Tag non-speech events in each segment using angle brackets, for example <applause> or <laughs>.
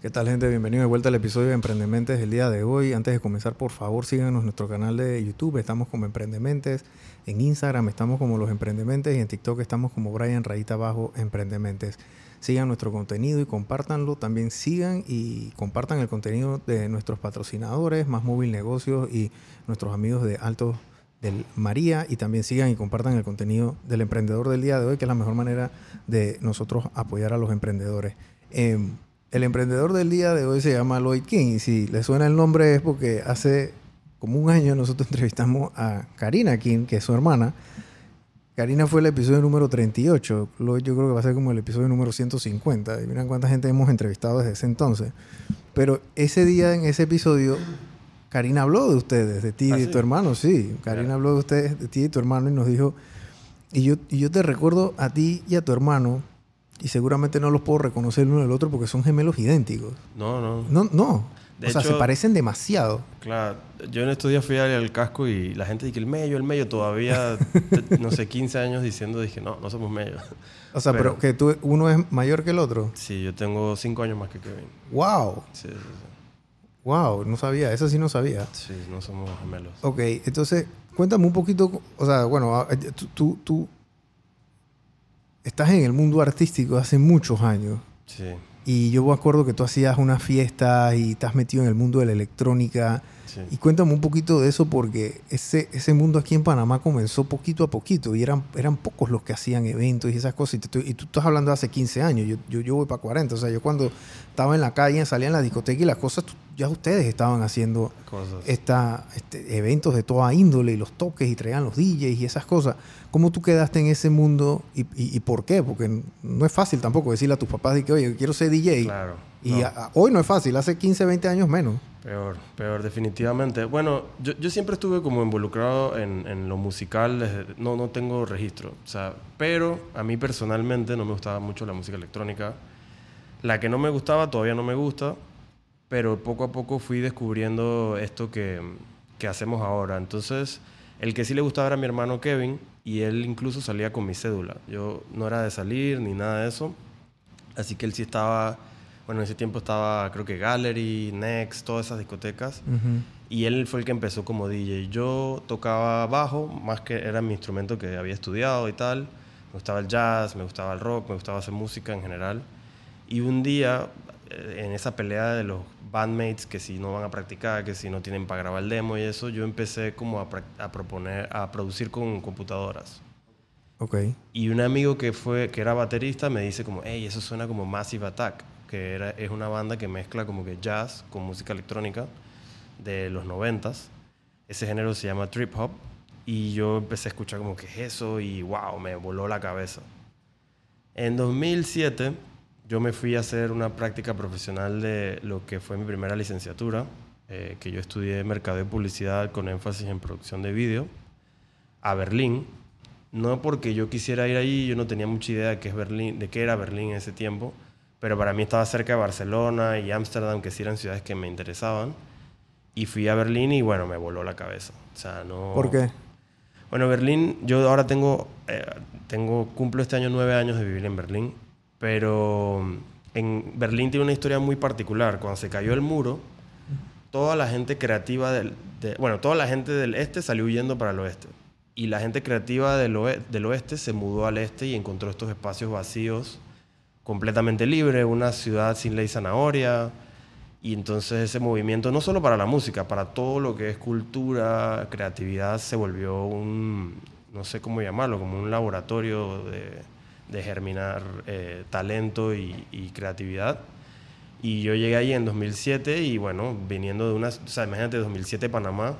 ¿Qué tal gente? Bienvenido de vuelta al episodio de Emprendementes del día de hoy. Antes de comenzar, por favor, síganos en nuestro canal de YouTube. Estamos como Emprendementes. En Instagram estamos como Los Emprendementes y en TikTok estamos como Brian Rayita Abajo Emprendementes. Sigan nuestro contenido y compártanlo. También sigan y compartan el contenido de nuestros patrocinadores, Más Móvil Negocios y nuestros amigos de Alto del María. Y también sigan y compartan el contenido del emprendedor del día de hoy, que es la mejor manera de nosotros apoyar a los emprendedores. Em, el emprendedor del día de hoy se llama Lloyd King y si le suena el nombre es porque hace como un año nosotros <laughs> entrevistamos a Karina King, que es su hermana. Karina fue el episodio número 38. Lloyd yo creo que va a ser como el episodio número 150. Y miren cuánta gente hemos entrevistado desde ese entonces. Pero ese día, en ese episodio, Karina habló de ustedes, de ti y ¿Ah, de sí? tu hermano. Sí, Karina habló de ustedes, de ti y tu hermano y nos dijo... Y yo, y yo te recuerdo a ti y a tu hermano, y seguramente no los puedo reconocer el uno del otro porque son gemelos idénticos. No, no. No, no. De o sea, se parecen demasiado. Claro, yo en estos días fui al, al casco y la gente dice el medio, el medio, todavía, te- <laughs> no sé, 15 años diciendo, dije, no, no somos medio. O sea, pero, Pero- que tú, uno es mayor que el otro. Sí, yo tengo 5 años más que Kevin. ¡Wow! Sí, sí, ¡Wow! No sabía, eso sí no sabía. sí. Sí, no somos gemelos. Ok, entonces, cuéntame un poquito, o sea, bueno, tú, tú, tú estás en el mundo artístico hace muchos años. Sí, Y yo me acuerdo que tú hacías unas fiestas y estás metido en el mundo de la electrónica. Sí. Y cuéntame un poquito de eso porque ese, ese mundo aquí en Panamá comenzó poquito a poquito y eran, eran pocos los que hacían eventos y esas cosas. Y, te y tú estás hablando de hace 15 años, yo, yo, yo voy para 40. O sea, yo cuando estaba en la calle, salía en la discoteca y las cosas, ya ustedes estaban haciendo Cosas. esta, este, eventos de toda índole y los toques y traían los DJs y esas cosas. ¿Cómo tú quedaste en ese mundo y, y- y por qué? Porque no es fácil tampoco decirle a tus papás de que, oye, quiero ser DJ. Claro. Y no. a- a- hoy no es fácil, hace 15, 20 años menos. Peor, peor, definitivamente. Bueno, yo, yo siempre estuve como involucrado en, en lo musical, no, no tengo registro, o sea, pero a mí personalmente no me gustaba mucho la música electrónica. La que no me gustaba todavía no me gusta, pero poco a poco fui descubriendo esto que, que hacemos ahora. Entonces, el que sí le gustaba era mi hermano Kevin y él incluso salía con mi cédula. Yo no era de salir ni nada de eso, así que él sí estaba, bueno, en ese tiempo estaba creo que Gallery, Next, todas esas discotecas. Y él fue el que empezó como DJ. Yo tocaba bajo, más que era mi instrumento que había estudiado y tal. Me gustaba el jazz, me gustaba el rock, me gustaba hacer música en general. Y un día, eh, en esa pelea de los bandmates, que si no van a practicar, que si no tienen para grabar el demo y eso, yo empecé como a, a proponer, a producir con computadoras. Ok. Y un amigo que, fue, que era baterista me dice como, hey, eso suena como Massive Attack, que era, es una banda que mezcla como que jazz con música electrónica de los noventas. Ese género se llama trip hop. Y yo empecé a escuchar como que es eso y wow, me voló la cabeza. En 2007 yo me fui a hacer una práctica profesional de lo que fue mi primera licenciatura, eh, que yo estudié mercado y publicidad con énfasis en producción de vídeo, a Berlín. No porque yo quisiera ir ahí, yo no tenía mucha idea de qué, es Berlín, de qué era Berlín en ese tiempo, pero para mí estaba cerca de Barcelona y Ámsterdam, que sí eran ciudades que me interesaban. Y fui a Berlín y bueno, me voló la cabeza. O sea, no... ¿Por qué? Bueno, Berlín, yo ahora tengo, eh, tengo, cumplo este año nueve años de vivir en Berlín, pero en Berlín tiene una historia muy particular. Cuando se cayó el muro, toda la gente creativa del, de- bueno, toda la gente del este salió huyendo para el oeste. Y la gente creativa del oeste se mudó al este y encontró estos espacios vacíos, completamente libres, una ciudad sin ley zanahoria. Y entonces ese movimiento, no solo para la música, para todo lo que es cultura, creatividad, se volvió un, no sé cómo llamarlo, como un laboratorio de, germinar eh, talento y, creatividad. Y yo llegué ahí en 2007 y bueno, viniendo de una, o sea, imagínate 2007 Panamá,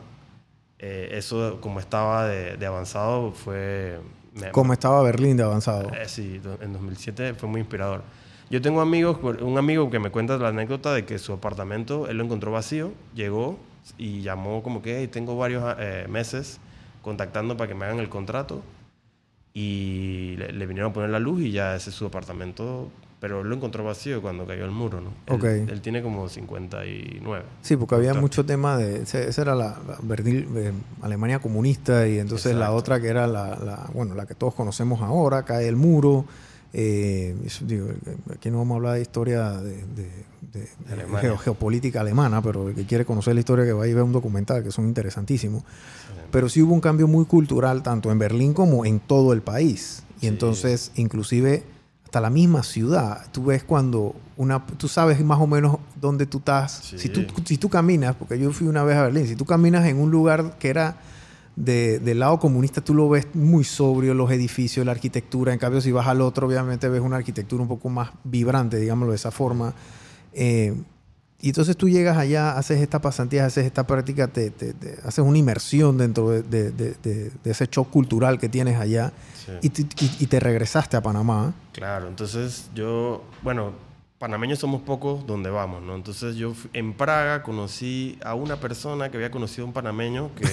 eh, eso como estaba de avanzado fue... me- ¿Cómo estaba Berlín de avanzado? eh, sí, en 2007 fue muy inspirador. Yo tengo amigos, un amigo que me cuenta la anécdota de que su apartamento, él lo encontró vacío, llegó y llamó como que, "Hey, tengo varios eh, meses contactando para que me hagan el contrato y le, le vinieron a poner la luz y ya ese es su apartamento, pero él lo encontró vacío cuando cayó el muro, ¿no? Él- Ok. Él, tiene como 59. Sí, porque había Claro. mucho tema de... Esa era la, la Berlín, eh, Alemania comunista y entonces la Exacto. otra que era la, la- bueno, la que todos conocemos ahora, cae el muro. eh, digo, aquí no vamos a hablar de historia de, de- geopolítica alemana, pero el que quiere conocer la historia que va a ver un documental, que son interesantísimos. Pero sí hubo un cambio muy cultural, tanto en Berlín como en todo el país. Y entonces, inclusive hasta la misma ciudad, tú ves cuando una, tú sabes más o menos dónde tú estás. Si, tú, si tú caminas, porque yo fui una vez a Berlín, si tú caminas en un lugar que era de, del lado comunista, tú lo ves muy sobrio, los edificios, la arquitectura. En cambio, si vas al otro, obviamente ves una arquitectura un poco más vibrante, digámoslo de esa forma. Eh, y entonces tú llegas allá, haces esta pasantía, haces esta práctica, te, haces una inmersión dentro de, ese shock cultural que tienes allá y, y, te regresaste a Panamá. Claro, entonces yo, bueno, panameños somos pocos donde vamos, ¿no? Entonces yo en Praga conocí a una persona que había conocido a un panameño que...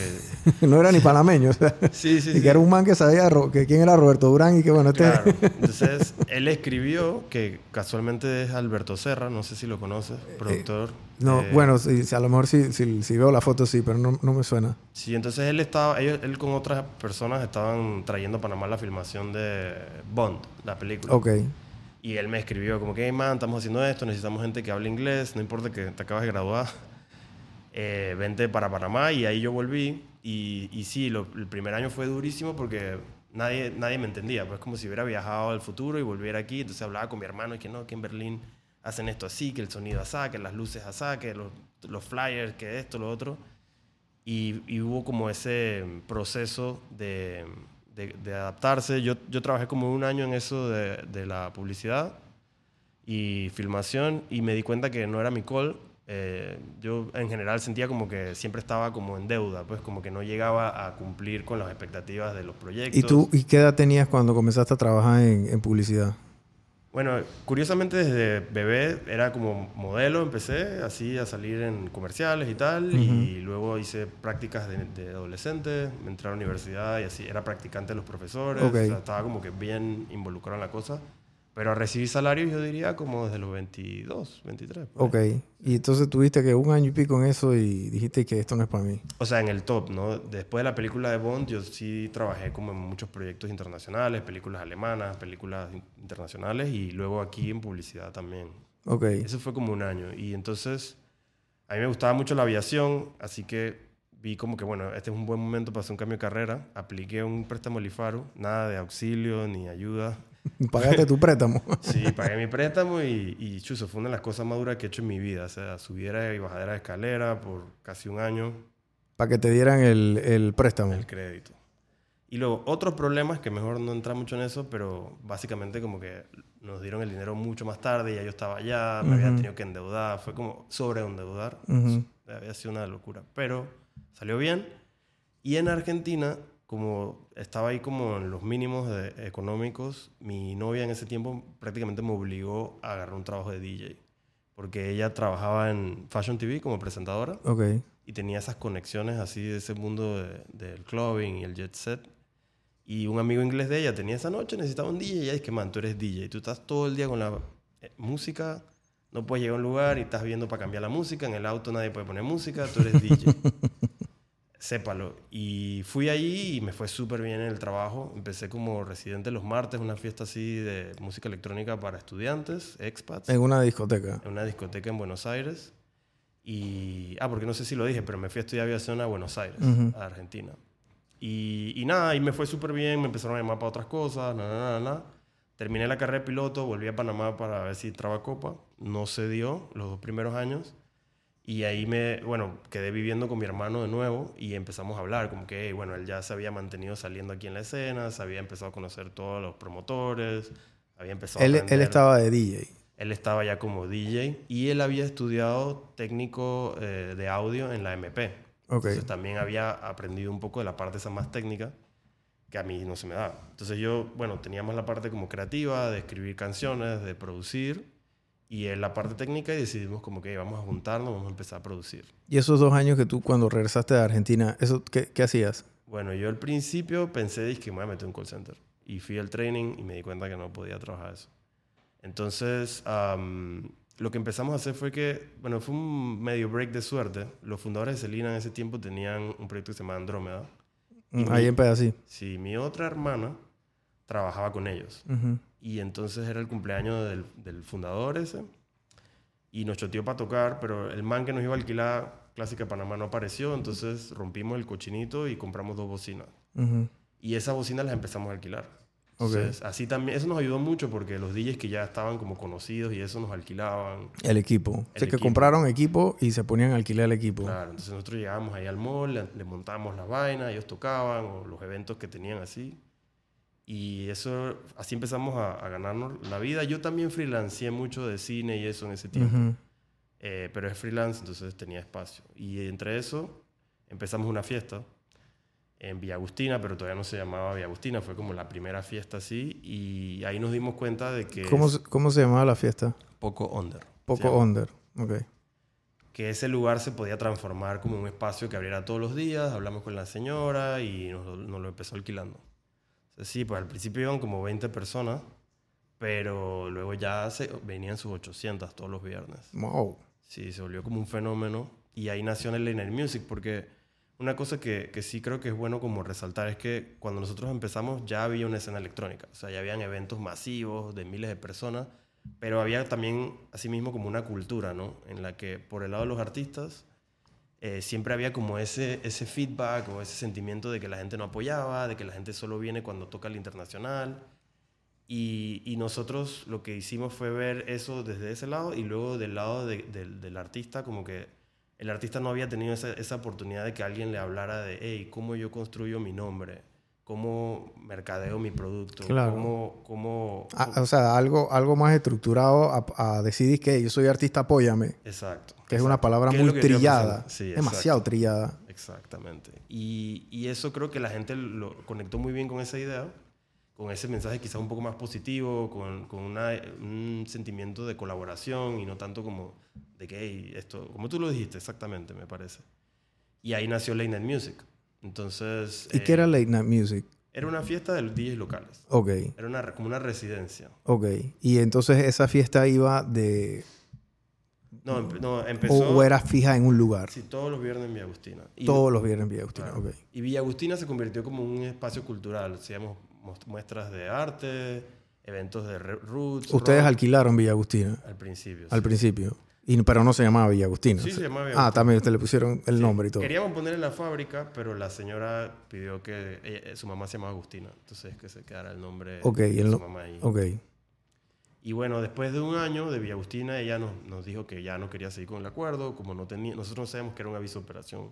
<laughs> no era ni panameño, o sea, <laughs> sí, sí, y que era un man que sabía que quién era Roberto Durán y que bueno, este... Claro. <laughs> Entonces él escribió, que casualmente es Alberto Serra, no sé si lo conoces, eh, productor. no, eh, bueno, a lo mejor sí, si veo la foto sí, pero no, no, me suena. Sí, entonces él estaba, ellos, él con otras personas estaban trayendo a Panamá la filmación de Bond, la película. Ok. Y él me escribió como que, hey man, estamos haciendo esto, necesitamos gente que hable inglés, no importa que te acabas de graduar, <laughs> eh, vente para Panamá. Y ahí yo volví. Y, y sí, el primer año fue durísimo porque nadie, nadie me entendía. Pues como si hubiera viajado al futuro y volviera aquí. Entonces hablaba con mi hermano y que no, que en Berlín hacen esto así, que el sonido así, que las luces así, que los, los flyers, que esto, lo otro. Y, y hubo como ese proceso de de, adaptarse. Yo, yo trabajé como un año en eso de, de, la publicidad y filmación y me di cuenta que no era mi call. Eh, yo en general sentía como que siempre estaba como en deuda, pues como que no llegaba a cumplir con las expectativas de los proyectos. ¿Y tú y qué edad tenías cuando comenzaste a trabajar en, en publicidad? Bueno, curiosamente desde bebé era como modelo, empecé así a salir en comerciales y tal, y luego hice prácticas de, adolescente, me entré a la universidad y así, era practicante de los profesores, estaba como que bien involucrado en la cosa. Pero recibí salarios, yo diría, como desde los 22, 23. Ok. Y entonces tuviste que un año y pico en eso y dijiste que esto no es para mí. O sea, en el top, ¿no? Después de la película de Bond, yo sí trabajé como en muchos proyectos internacionales, películas alemanas, películas internacionales y luego aquí en publicidad también. Ok. Eso fue como un año. Y entonces, a mí me gustaba mucho la aviación, así que vi como que, bueno, este es un buen momento para hacer un cambio de carrera. Apliqué un préstamo Lifaro, nada de auxilio ni ayuda <laughs> Pagaste tu préstamo. <laughs> sí, pagué mi préstamo y, y chuzo, fue una de las cosas más duras que he hecho en mi vida. O sea, subiera y bajadera de escalera por casi un año. Para que te dieran el, el, préstamo. El crédito. Y luego, otros problemas que mejor no entrar mucho en eso, pero básicamente como que nos dieron el dinero mucho más tarde y ya yo estaba allá, me había tenido que endeudar, fue como sobre endeudar. Había sido una locura, pero salió bien. Y en Argentina como estaba ahí como en los mínimos económicos, mi novia en ese tiempo prácticamente me obligó a agarrar un trabajo de DJ. Porque ella trabajaba en Fashion TV como presentadora. Okay. Y tenía esas conexiones así de ese mundo del clubbing y el jet set. Y un amigo inglés de ella tenía esa noche, necesitaba un DJ. Y ella dice que, man, tú eres DJ. Tú estás todo el día con la eh, música. No puedes llegar a un lugar y estás viendo para cambiar la música. En el auto nadie puede poner música. Tú eres DJ. <laughs> sépalo. Y fui allí y me fue súper bien en el trabajo. Empecé como residente los martes, una fiesta así de música electrónica para estudiantes, expats. En una discoteca. En una discoteca en Buenos Aires. Y, ah, porque no sé si lo dije, pero me fui a estudiar aviación a Buenos Aires, a Argentina. Y, y nada, y me fue súper bien, me empezaron a llamar para otras cosas, nada, nada, nada. Terminé la carrera de piloto, volví a Panamá para ver si traba copa. No se dio los dos primeros años. Y ahí me, bueno, quedé viviendo con mi hermano de nuevo y empezamos a hablar, como que, bueno, él ya se había mantenido saliendo aquí en la escena, se había empezado a conocer todos los promotores, había empezado él, a Él estaba de DJ. Él estaba ya como DJ y él había estudiado técnico eh, de audio en la MP. Okay. Entonces también había aprendido un poco de la parte esa más técnica que a mí no se me da. Entonces yo, bueno, tenía más la parte como creativa, de escribir canciones, de producir y en la parte técnica y decidimos como que vamos a juntarnos, vamos a empezar a producir. ¿Y esos dos años que tú cuando regresaste de Argentina, eso, ¿qué, qué hacías? Bueno, yo al principio pensé que me voy a meter en un call center y fui al training y me di cuenta que no podía trabajar eso. Entonces, lo que empezamos a hacer fue que, bueno, fue un medio break de suerte. Los fundadores de Celina en ese tiempo tenían un proyecto que se llama Andrómeda. Ahí en Pedasí. Sí, mi otra hermana trabajaba con ellos. Y entonces era el cumpleaños del, del, fundador ese. y nos choteó para tocar, pero el man que nos iba a alquilar Clásica Panamá no apareció, entonces rompimos el cochinito y compramos dos bocinas. Y esas bocinas las empezamos a alquilar. Así también, eso nos ayudó mucho porque los DJs que ya estaban como conocidos y eso nos alquilaban. El equipo. o sea, que compraron equipo y se ponían a alquilar el equipo. Claro, entonces nosotros llegábamos ahí al mall, le, le montábamos las vainas, ellos tocaban o los eventos que tenían así. Y eso, así empezamos a, a ganarnos la vida. Yo también freelanceé mucho de cine y eso en ese tiempo. Ujú. Eh, pero es freelance, entonces tenía espacio. Y entre eso empezamos una fiesta en Villa Agustina, pero todavía no se llamaba Villa Agustina, fue como la primera fiesta así. Y ahí nos dimos cuenta de que ¿Cómo, es se- ¿Cómo se llamaba la fiesta? poco under. Poco under. Ok. que ese lugar se podía transformar como un espacio que abriera todos los días. Hablamos con la señora y nos, nos lo empezó alquilando. Sí, pues al principio iban como 20 personas, pero luego ya se, venían sus 800 todos los viernes. Wow. Sí, se volvió como un fenómeno y ahí nació el Night Music porque una cosa que, que sí creo que es bueno como resaltar es que cuando nosotros empezamos ya había una escena electrónica, o sea, ya habían eventos masivos de miles de personas, pero había también asimismo como una cultura, ¿no? En la que por el lado de los artistas eh, siempre había como ese, ese feedback o ese sentimiento de que la gente no apoyaba, de que la gente solo viene cuando toca el internacional. Y, nosotros lo que hicimos fue ver eso desde ese lado y luego del lado de- del artista, como que el artista no había tenido esa, esa oportunidad de que alguien le hablara de, hey, ¿cómo yo construyo mi nombre? ¿Cómo mercadeo mi producto? Claro. ¿Cómo, cómo, Ah, o sea, algo, algo más estructurado a, a decidir que yo soy artista, apóyame. Exacto. Que es una exacto. exacto. ¿Qué es muy trillada. Sí, demasiado trillada. Exactamente. Y, y eso creo que la gente lo conectó muy bien con esa idea, con ese mensaje quizás un poco más positivo, con, con una- un sentimiento de colaboración y no tanto como de que, "Hey, esto, como tú lo dijiste exactamente, me parece. Y ahí nació Late Night Music. Entonces... ¿Y eh, qué era Late Night Music? Era una fiesta de los DJs locales. Ok, Era una, como una residencia. ok. Y entonces esa fiesta iba de... No, empe- no empezó... o era fija en un lugar. Sí, todos los viernes en Villa Agustina. Y- Todos los viernes en Villa Agustina. Claro. Ok. Y Villa Agustina se convirtió como un espacio cultural. Hacíamos mos- muestras de arte, eventos de roots. Ustedes rock, alquilaron Villa Agustina al principio. al sí. principio. Y, pero no se llamaba Villa Agustina. Sí, se llamaba Villa Ah, Agustina. también ustedes le pusieron el Sí. nombre y todo. Queríamos ponerle la fábrica, pero la señora pidió que ella- eh, su mamá se llamaba Agustina. Entonces que se quedara el nombre de el su mamá ahí. Ok. Y bueno, después de un año de Villa Agustina, ella nos, nos dijo que ya no quería seguir con el acuerdo. Como no tenía, nosotros no sabíamos que era un aviso de operación.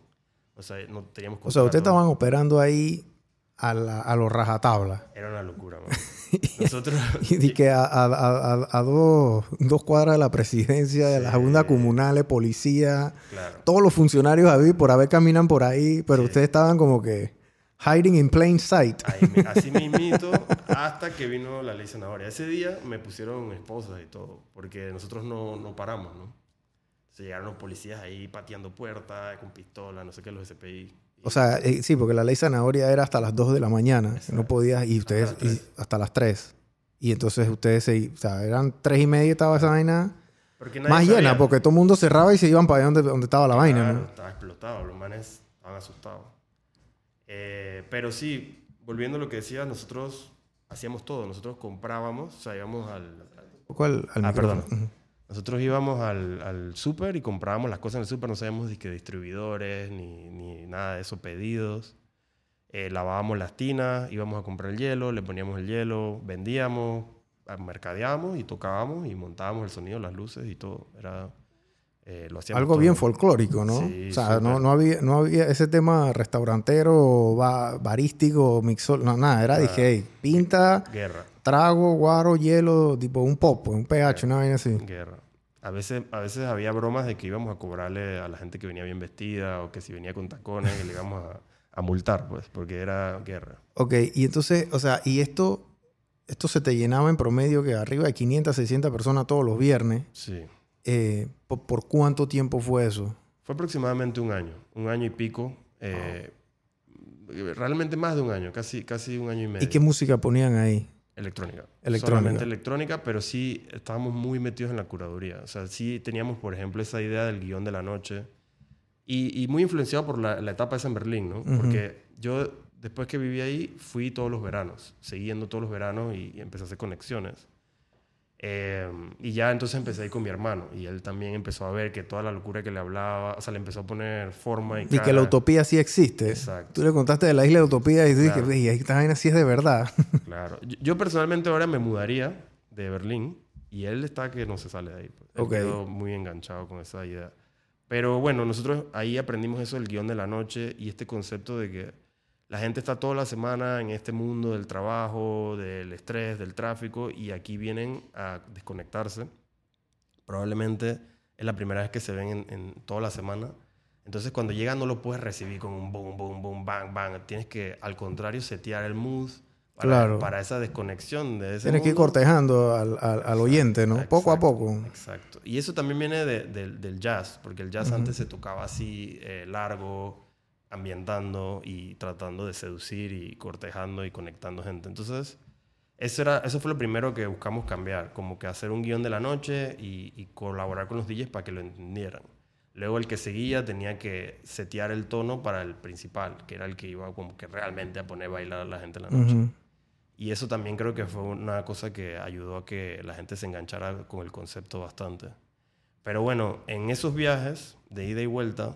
O sea, no teníamos O sea, ustedes estaban operando ahí a, la, a los rajatabla. Era una locura, man. <laughs> Nosotros... Y que a, a- a- dos, dos cuadras de la presidencia, de Sí. Junta Comunal, policía, Claro. todos los funcionarios a por haber caminan por ahí, pero Sí. ustedes estaban como que hiding in plain sight. Ahí así mismito, hasta que vino la ley zanahoria. Ese día me pusieron esposas y todo, porque nosotros no, no paramos, ¿no? Se llegaron los policías ahí pateando puertas, con pistola, no sé qué, los SPI. O sea, eh, sí, porque la ley zanahoria era hasta las 2 de la mañana. Exacto. No podías, y ustedes, y hasta las 3. Y entonces ustedes se, o sea, eran 3 y media estaba esa vaina más llena, porque todo el mundo cerraba y se iban para allá donde, donde estaba la vaina, ¿no? Estaba explotado, los manes estaban asustados. Eh, pero sí, volviendo a lo que decía, nosotros hacíamos todo. Nosotros comprábamos, o sea, íbamos al, al, al Ah, micrófono. perdón. Nosotros íbamos al, al súper y comprábamos las cosas en el súper, no sabíamos ni que distribuidores ni, ni nada de eso, pedidos. Eh, lavábamos las tinas, íbamos a comprar el hielo, le poníamos el hielo, vendíamos, ah, mercadeábamos y tocábamos y montábamos el sonido, las luces y todo. Era, eh, lo Algo todo. bien folclórico, ¿no? Sí, o sea, no, no, había, no había ese tema restaurantero, ba- barístico, mixol, no, nada. Era, Nada. dije, hey, pinta, Guerra, trago, guaro, hielo, tipo un pop, un pH, una vaina así. guerra. A veces, a veces había bromas de que íbamos a cobrarle a la gente que venía bien vestida o que si venía con tacones, que le íbamos a, a multar, pues, porque era guerra. Ok, y entonces, o sea, y esto, esto se te llenaba en promedio que arriba de 500, 600 personas todos los viernes. Sí. Eh, ¿por, por cuánto tiempo fue eso? Fue aproximadamente un año, un año y pico. eh, Realmente más de un año, casi, casi un año y medio. ¿Y qué música ponían ahí? Electrónica. Electrónica. Solamente electrónica, pero sí estábamos muy metidos en la curaduría. O sea, sí teníamos, por ejemplo, esa idea del guion de la noche. Y, y muy influenciado por la, la etapa esa en Berlín, ¿no? Porque yo, después que viví ahí, fui todos los veranos, siguiendo todos los veranos y, y empecé a hacer conexiones. Eh, y ya entonces empecé a ir con mi hermano y él también empezó a ver que toda la locura que le hablaba, o sea, le empezó a poner forma y, y que la utopía sí existe. Exacto. Tú le contaste de la isla de utopía y tú claro. y esta vaina sí es de verdad. <laughs> claro. Yo, personalmente ahora me mudaría de Berlín y él está que no se sale de ahí. Pues. Él quedó muy enganchado con esa idea. Pero bueno, nosotros ahí aprendimos eso del guion de la noche y este concepto de que la gente está toda la semana en este mundo del trabajo, del estrés, del tráfico, y aquí vienen a desconectarse. Probablemente es la primera vez que se ven en, toda la semana. Entonces, cuando llega no lo puedes recibir con un boom, boom, boom, bang, bang. Tienes que, al contrario, setear el mood para, claro. para esa desconexión de ese Tienes que ir cortejando al, al, oyente, ¿no? poco a poco. Exacto. Y eso también viene de, del jazz, porque el jazz antes se tocaba así, eh, largo, ambientando y tratando de seducir y cortejando y conectando gente. Entonces, eso, era, eso fue lo primero que buscamos cambiar, como que hacer un guion de la noche y, colaborar con los DJs para que lo entendieran. Luego el que seguía tenía que setear el tono para el principal, que era el que iba como que realmente a poner a bailar a la gente en la noche. Y eso también creo que fue una cosa que ayudó a que la gente se enganchara con el concepto bastante. Pero bueno, en esos viajes de ida y vuelta,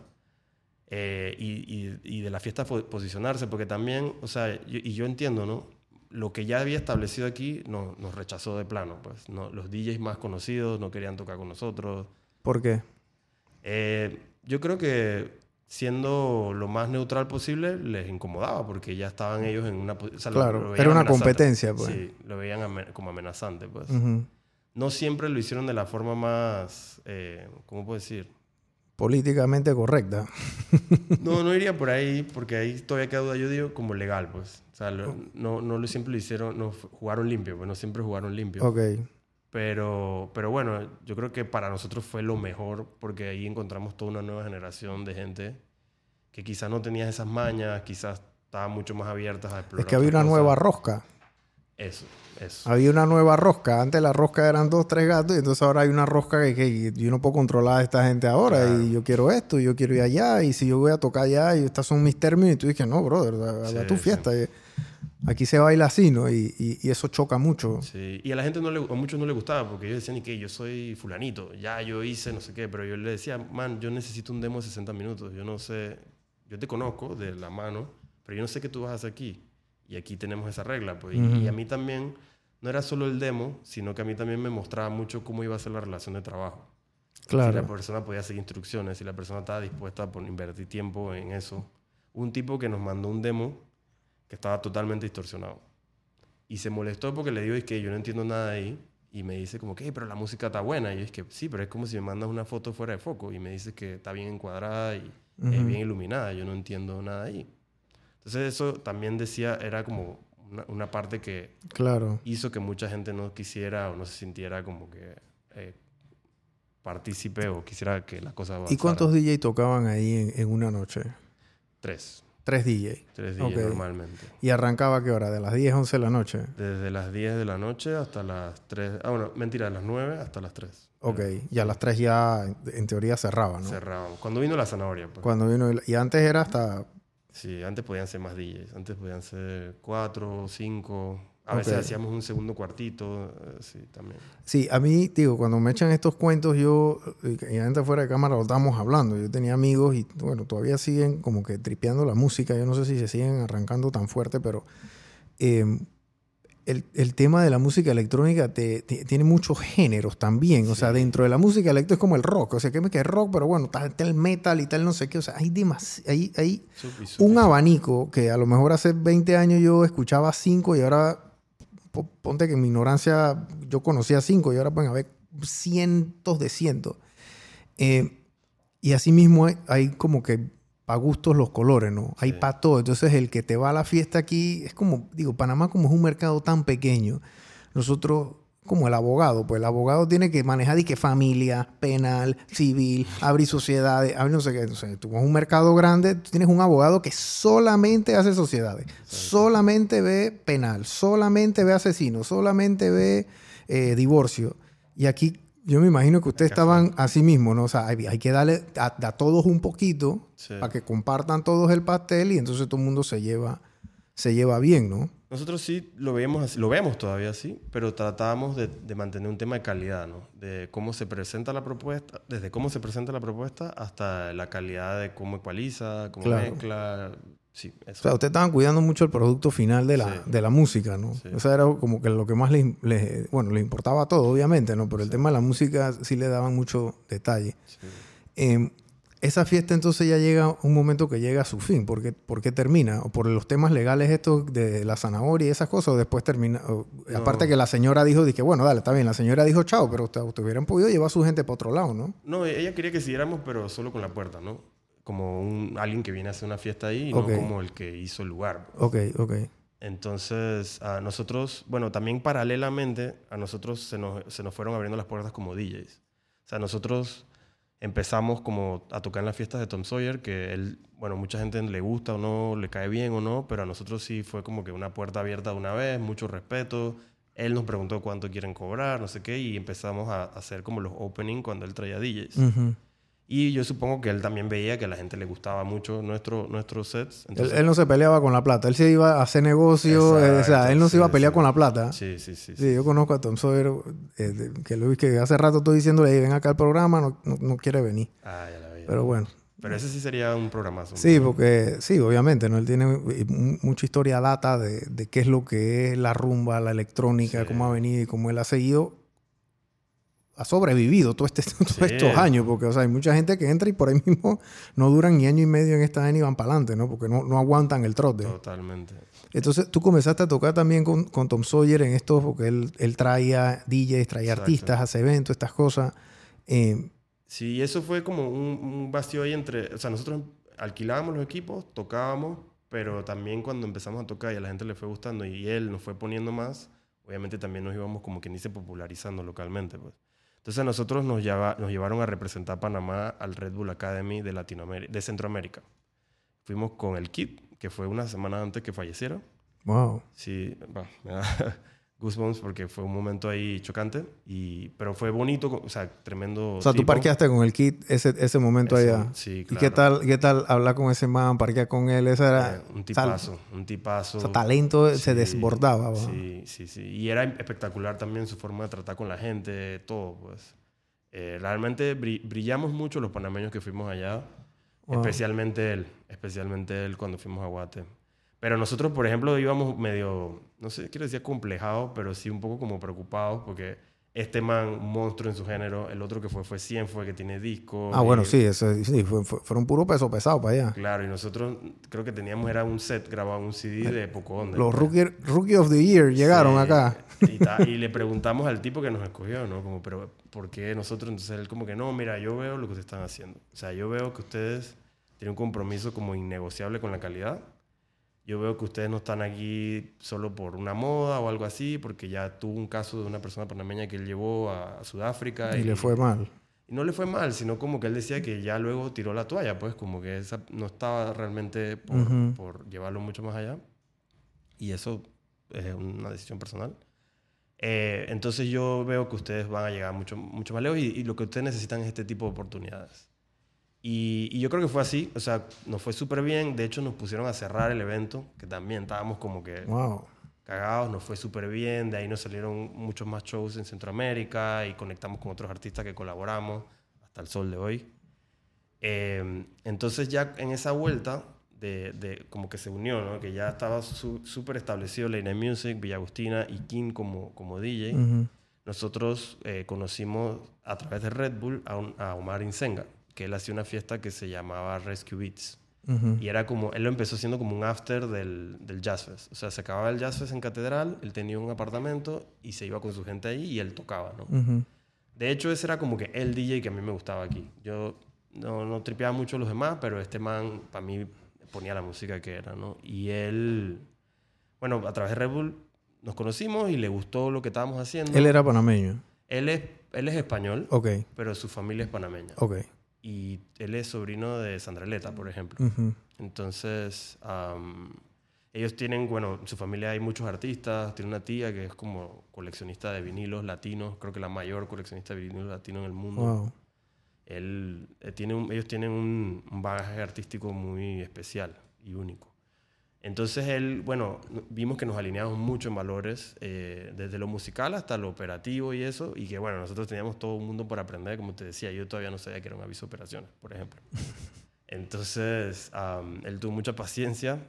eh, y, y, de la fiesta posicionarse, porque también, o sea, y yo entiendo, ¿no? Lo que ya había establecido aquí no, nos rechazó de plano, pues. No, los DJs más conocidos no querían tocar con nosotros. ¿Por qué? Eh, yo creo que siendo lo más neutral posible les incomodaba porque ya estaban ellos en una o claro era una competencia pues sí lo veían como amenazante pues no siempre lo hicieron de la forma más eh, cómo puedo decir políticamente correcta. <laughs> no, no iría por ahí, porque ahí todavía queda duda, yo digo, como legal, pues. O sea, no, no lo siempre lo hicieron, no jugaron limpio, pues no siempre jugaron limpio. Ok. Pero, pero bueno, yo creo que para nosotros fue lo mejor, porque ahí encontramos toda una nueva generación de gente que quizás no tenía esas mañas, quizás estaban mucho más abiertas a explorar. Es que había una nueva rosca. Eso, eso. Había una nueva rosca. Antes la rosca eran dos, tres gatos y entonces ahora hay una rosca que, yo no puedo controlar a esta gente ahora y yo quiero esto, y yo quiero ir allá y si yo voy a tocar allá y estos son mis términos y tú dices, no, brother, a tu fiesta. Aquí se baila así, ¿no? Y, y, eso choca mucho. Sí, y a la gente no le, a muchos no le gustaba porque ellos decían, que yo soy fulanito, ya yo hice no sé qué, pero yo le decía, man, yo necesito un demo de 60 minutos, yo no sé, yo te conozco de la mano, pero yo no sé qué tú vas a hacer aquí. Y aquí tenemos esa regla. Pues. y, a mí también, no era solo el demo, sino que a mí también me mostraba mucho cómo iba a ser la relación de trabajo. Claro. Si la persona podía seguir instrucciones, si la persona estaba dispuesta a invertir tiempo en eso. Un tipo que nos mandó un demo que estaba totalmente distorsionado. Y se molestó porque le digo, es que yo no entiendo nada de ahí. Y me dice como que, pero la música está buena. Y yo es que, sí, pero es como si me mandas una foto fuera de foco. Y me dices que está bien encuadrada y bien iluminada. Yo no entiendo nada de ahí. Entonces eso también decía, era como una, parte que claro. hizo que mucha gente no quisiera o no se sintiera como que eh, partícipe o quisiera que la cosa ¿Y cuántos DJ tocaban ahí en, una noche? Tres. Tres DJ. Tres DJ normalmente. ¿Y arrancaba a qué hora? ¿De las 10, 11 de la noche? Desde las 10 de la noche hasta las 3. Ah, bueno, mentira, de las 9 hasta las 3. Ok, y a las 3 ya en teoría cerraba, ¿no? Cerraban. Cuando vino la zanahoria. Pues. Cuando vino. Y antes era hasta Sí, antes podían ser más DJs. Antes podían ser cuatro, cinco. A veces hacíamos un segundo cuartito. Eh, sí, también. Sí, a mí, digo, cuando me echan estos cuentos, yo, y antes fuera de cámara lo estábamos hablando. Yo tenía amigos y, bueno, todavía siguen como que tripeando la música. Yo no sé si se siguen arrancando tan fuerte, pero. Eh, el, el, tema de la música electrónica te, tiene muchos géneros también. O sea, dentro de la música electrónica es como el rock. O sea, que me queda rock, pero bueno, está, el metal y tal, no sé qué. O sea, hay, hay, hay un abanico que a lo mejor hace 20 años yo escuchaba cinco y ahora, ponte que en mi ignorancia yo conocía cinco y ahora pueden haber cientos de cientos. Eh, y así mismo hay, hay como que para gustos los colores, ¿no? Hay para todo. Entonces, el que te va a la fiesta aquí es como, digo, Panamá como es un mercado tan pequeño, nosotros, como el abogado, pues el abogado tiene que manejar y que familia, penal, civil, abrir sociedades, abrir no sé qué. Entonces, tú un mercado grande, tú tienes un abogado que solamente hace sociedades, solamente ve penal, solamente ve asesino, solamente ve eh, divorcio. Y aquí yo me imagino que ustedes estaban así mismo, ¿no? O sea, hay, que darle a, todos un poquito para que compartan todos el pastel y entonces todo el mundo se lleva, se lleva bien, ¿no? Nosotros sí lo veíamos así, lo vemos todavía así, pero tratábamos de, de, mantener un tema de calidad, ¿no? De cómo se presenta la propuesta, desde cómo se presenta la propuesta hasta la calidad de cómo ecualiza, cómo Claro. mezcla. Sí, O sea, ustedes estaban cuidando mucho el producto final de la, Sí. de la música, ¿no? Sí. O sea, era como que lo que más les, les- bueno, les importaba todo, obviamente, ¿no? Pero el tema de la música sí le daban mucho detalle. Eh, esa fiesta entonces ya llega un momento que llega a su fin. ¿Por qué, por qué termina? ¿O por los temas legales estos de la zanahoria y esas cosas? ¿O después termina? o- No. Aparte que la señora dijo, dije, bueno, dale, está bien. La señora dijo, chao, pero ustedes ustedes hubieran podido llevar a su gente para otro lado, ¿no? No, ella quería que siguiéramos, pero solo con la puerta, ¿no? Como un, alguien que viene a hacer una fiesta ahí, y Ok. no como el que hizo el lugar. Ok, ok. Entonces, a nosotros, bueno, también paralelamente, a nosotros se nos, se nos fueron abriendo las puertas como DJs. O sea, nosotros empezamos como a tocar en las fiestas de Tom Sawyer, que él, bueno, mucha gente le gusta o no, le cae bien o no, pero a nosotros sí fue como que una puerta abierta de una vez, mucho respeto. Él nos preguntó cuánto quieren cobrar, no sé qué, y empezamos a hacer como los opening cuando él traía DJs. Ujú. Y yo supongo que él también veía que a la gente le gustaba mucho nuestro, nuestros sets. Él, Entonces, él no se peleaba con la plata. Él se iba a hacer negocio. eh, o sea, Exacto, él no se iba a sí, pelear sí. con la plata. sí, sí, sí. Sí, yo conozco a Tom Sawyer, eh, que lo que hace rato estoy diciéndole, "Ey, ven acá al programa, no, no, no quiere venir. Ah, ya la veía. Pero bueno, Pero ese sí sería un programazo. sí, porque sí, obviamente, ¿no? Él tiene mu- mucha historia data de, de qué es lo que es la rumba, la electrónica, Sí. cómo ha venido y cómo él ha seguido, ha sobrevivido este, <laughs> todos Sí. estos años, porque, o sea, hay mucha gente que entra y por ahí mismo no duran ni año y medio en esta vaina y van para adelante, ¿no? Porque no, no aguantan el trote. Totalmente. Entonces tú comenzaste a tocar también con, con Tom Sawyer en esto, porque él, él traía DJs, traía Exacto. artistas, hace eventos, estas cosas. Eh, Sí, eso fue como un, un vacío ahí entre... O sea, nosotros alquilábamos los equipos, tocábamos, pero también cuando empezamos a tocar y a la gente le fue gustando y él nos fue poniendo más, obviamente también nos íbamos como que ni se popularizando localmente, pues. Entonces a nosotros nos, lleva- nos llevaron a representar Panamá al Red Bull Academy de, Latinoamérica, de Centroamérica. Fuimos con el Kid, que fue una semana antes que falleciera. wow. Sí, me da <laughs> goosebumps porque fue un momento ahí chocante, y, pero fue bonito, o sea, tremendo. O sea, tú tipo. parqueaste con el kit ese, ese momento Eso, allá. Sí, ¿Y claro. qué tal, qué tal hablar con ese man, parquear con él? Ese era... Eh, un sal- tipazo, un tipazo. o sea, talento se Sí, desbordaba. ¿va? Sí, sí, sí. Y era espectacular también su forma de tratar con la gente, todo, pues. Eh, realmente bri- brillamos mucho los panameños que fuimos allá, Wow. especialmente él, especialmente él cuando fuimos a Guate. Pero nosotros, por ejemplo, íbamos medio, no sé, quiero decir complejados, pero sí un poco como preocupados porque este man, monstruo en su género, el otro que fue fue 100, fue que tiene disco. Ah, bueno, sí, ese, sí fue, fue- fueron puro peso pesado para allá. Claro, y nosotros creo que teníamos, era un set grabado, un CD de poco onda. Los rookie, rookie of the Year llegaron Sí, acá. Y, ta- y le preguntamos al tipo que nos escogió, ¿no? Como, pero ¿por qué nosotros? Entonces él como que, no, mira, yo veo lo que ustedes están haciendo. O sea, yo veo que ustedes tienen un compromiso como innegociable con la calidad. Yo veo que ustedes no están aquí solo por una moda o algo así, porque ya tuvo un caso de una persona panameña que él llevó a, Sudáfrica. Y le fue mal. Y no le fue mal, sino como que él decía que ya luego tiró la toalla, pues como que esa no estaba realmente por, llevarlo mucho más allá. Y eso es una decisión personal. Eh, entonces yo veo que ustedes van a llegar mucho, mucho más lejos y, y lo que ustedes necesitan es este tipo de oportunidades. Y, y yo creo que fue así, o sea, nos fue súper bien. De hecho, nos pusieron a cerrar el evento, que también estábamos como que Wow. cagados, nos fue súper bien, de ahí nos salieron muchos más shows en Centroamérica y conectamos con otros artistas que colaboramos hasta el sol de hoy. Eh, entonces ya en esa vuelta, de, de- como que se unió, ¿no? que ya estaba su- súper establecido Late Night Music, Villa Agustina y King como, como DJ, Ujú. nosotros eh, conocimos a través de Red Bull a, un- a Omar Insenga, que él hacía una fiesta que se llamaba Rescue Beats. Ujú. Y era como, él lo empezó siendo como un after del, del Jazz Fest. O sea, se acababa el Jazz Fest en Catedral, él tenía un apartamento y se iba con su gente ahí y él tocaba, ¿no? Ujú. De hecho, ese era como que el DJ que a mí me gustaba aquí. Yo no, no tripeaba mucho a los demás, pero este man, para mí, ponía la música que era, ¿no? Y él, bueno, a través de Red Bull nos conocimos y le gustó lo que estábamos haciendo. Él era panameño. él, es, él es español, Ok, pero su familia es panameña. ok. Y él es sobrino de Sandreleta, por ejemplo. Entonces, am, ellos tienen, bueno, en su familia hay muchos artistas. Tiene una tía que es como coleccionista de vinilos latinos, creo que la mayor coleccionista de vinilos latinos en el mundo. Wow. Él, eh, tiene un- ellos tienen un, un bagaje artístico muy especial y único. Entonces él, bueno, vimos que nos alineamos mucho en valores, eh, desde lo musical hasta lo operativo y eso, y que bueno, nosotros teníamos todo un mundo por aprender, como te decía, yo todavía no sabía que era un aviso de operaciones, por ejemplo. <laughs> Entonces, él tuvo mucha paciencia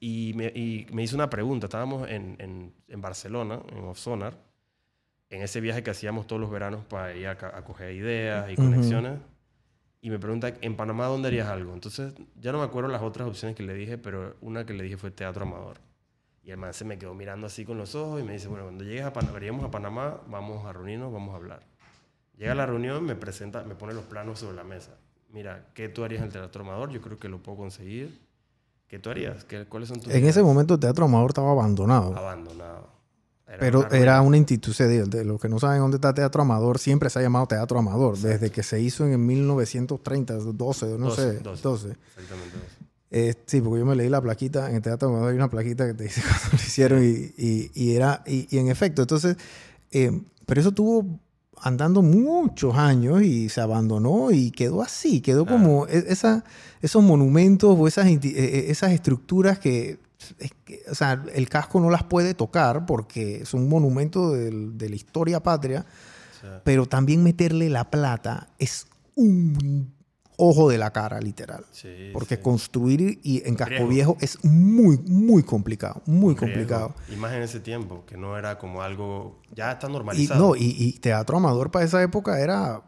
y me, y me, hizo una pregunta, estábamos en, en, en Barcelona, en Offsonar, en ese viaje que hacíamos todos los veranos para ir a, a coger ideas y conexiones y me pregunta, ¿en Panamá dónde harías algo? Entonces, ya no me acuerdo las otras opciones que le dije, pero una que le dije fue Teatro Amador. Y el man se me quedó mirando así con los ojos y me dice, bueno, cuando llegues a Panamá, a Panamá, vamos a reunirnos, vamos a hablar. Llega a la reunión, me presenta, me pone los planos sobre la mesa. Mira, ¿qué tú harías en el Teatro Amador? Yo creo que lo puedo conseguir. ¿Qué tú harías? ¿Qué, ¿Cuáles son tus En ese momento el Teatro Amador estaba abandonado. Abandonado. Pero era una institución, de los que no saben dónde está Teatro Amador, siempre se ha llamado Teatro Amador, desde que se hizo en 1930, 12, no sé, 12. Exactamente. Eh, sí, porque yo me leí la plaquita, en el Teatro Amador hay una plaquita que te dice <laughs> cuando lo hicieron y, y, era, y, en efecto, entonces, eh, pero eso tuvo andando muchos años y se abandonó y quedó así, quedó como e, esa, esos monumentos o esas, e, e, esas estructuras que o sea, el casco no las puede tocar porque es un monumento de la historia patria, pero también meterle la plata es un ojo de la cara, literal. porque construir y en casco viejo es muy, muy complicado, muy complicado. Y más en ese tiempo, que no era como algo, ya está normalizado. Y, no, y, teatro amador para esa época era,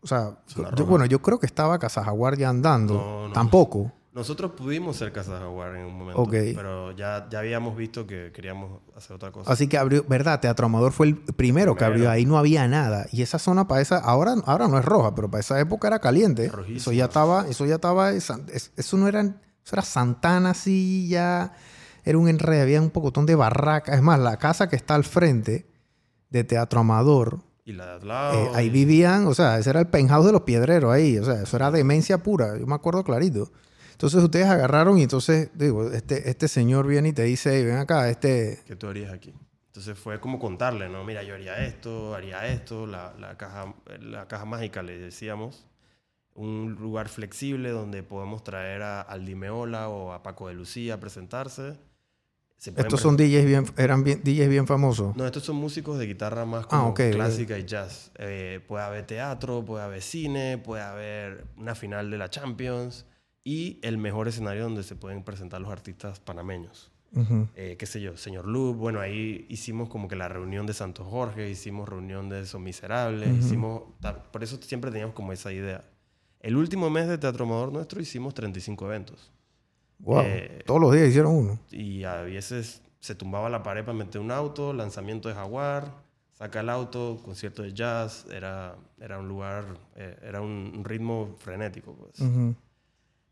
o sea, bueno, yo creo que estaba Casajaguar ya andando, tampoco. Nosotros pudimos ser Casa Jaguar en un momento, pero ya, ya habíamos visto que queríamos hacer otra cosa. Así que abrió, ¿verdad? Teatro Amador fue el primero, que abrió. Ahí no había nada. Y esa zona para esa, ahora, ahora no es roja, pero para esa época era caliente. Eso ya estaba, eso ya estaba, eso no era, eso era Santana así ya. Era un enredo, había un pocotón de barracas. Es más, la casa que está al frente de Teatro Amador, y la de al eh, ahí vivían, o sea, ese era el penthouse de los piedreros ahí, o sea, eso era demencia pura, yo me acuerdo clarito. Entonces ustedes agarraron y entonces, digo, este, este señor viene y te dice, ven acá, este... ¿Qué tú harías aquí? Entonces fue como contarle, ¿no? Mira, yo haría esto, haría esto, la, la, caja, la caja mágica, le decíamos. Un lugar flexible donde podemos traer a Aldimeola o a Paco de Lucía a presentarse. estos son DJs bien, eran bien, DJs bien famosos. No, estos son músicos de guitarra más como ah, clásica y jazz. Eh, puede haber teatro, puede haber cine, puede haber una final de la Champions y el mejor escenario donde se pueden presentar los artistas panameños. Eh, qué sé yo, señor Loop, bueno, ahí hicimos como que la reunión de Santo Jorge, hicimos reunión de esos miserables, hicimos, por eso siempre teníamos como esa idea. El último mes de Teatro Amador nuestro hicimos 35 eventos. Wow, eh, todos los días hicieron uno. Y a veces se tumbaba la pared para meter un auto, lanzamiento de Jaguar, saca el auto, concierto de jazz, era, era un lugar, eh, era un, ritmo frenético, pues.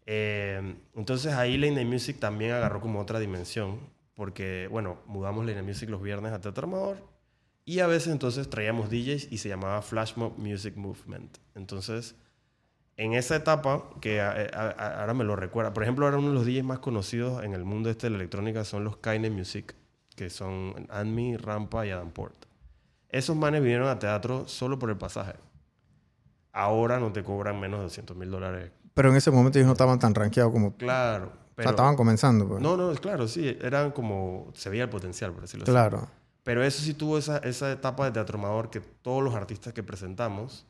Eh, entonces ahí Lane Music también agarró como otra dimensión, porque, bueno, mudamos Lane Music los viernes a Teatro Armador y a veces entonces traíamos DJs y se llamaba Flash Mob Music Movement. Entonces, en esa etapa, que ahora me lo recuerda, por ejemplo, ahora uno de los DJs más conocidos en el mundo este de la electrónica son los Kaine Music, que son Anmi, Rampa y Adam Port. Esos manes vinieron a teatro solo por el pasaje. Ahora no te cobran menos de 200 mil dólares pero en ese momento ellos no estaban tan rankeados como... Claro. Pero... estaban comenzando. Pues. No, no, claro, sí. Eran como... Se veía el potencial, por decirlo claro. así. Claro. Pero eso sí tuvo esa, esa etapa de teatro amador que todos los artistas que presentamos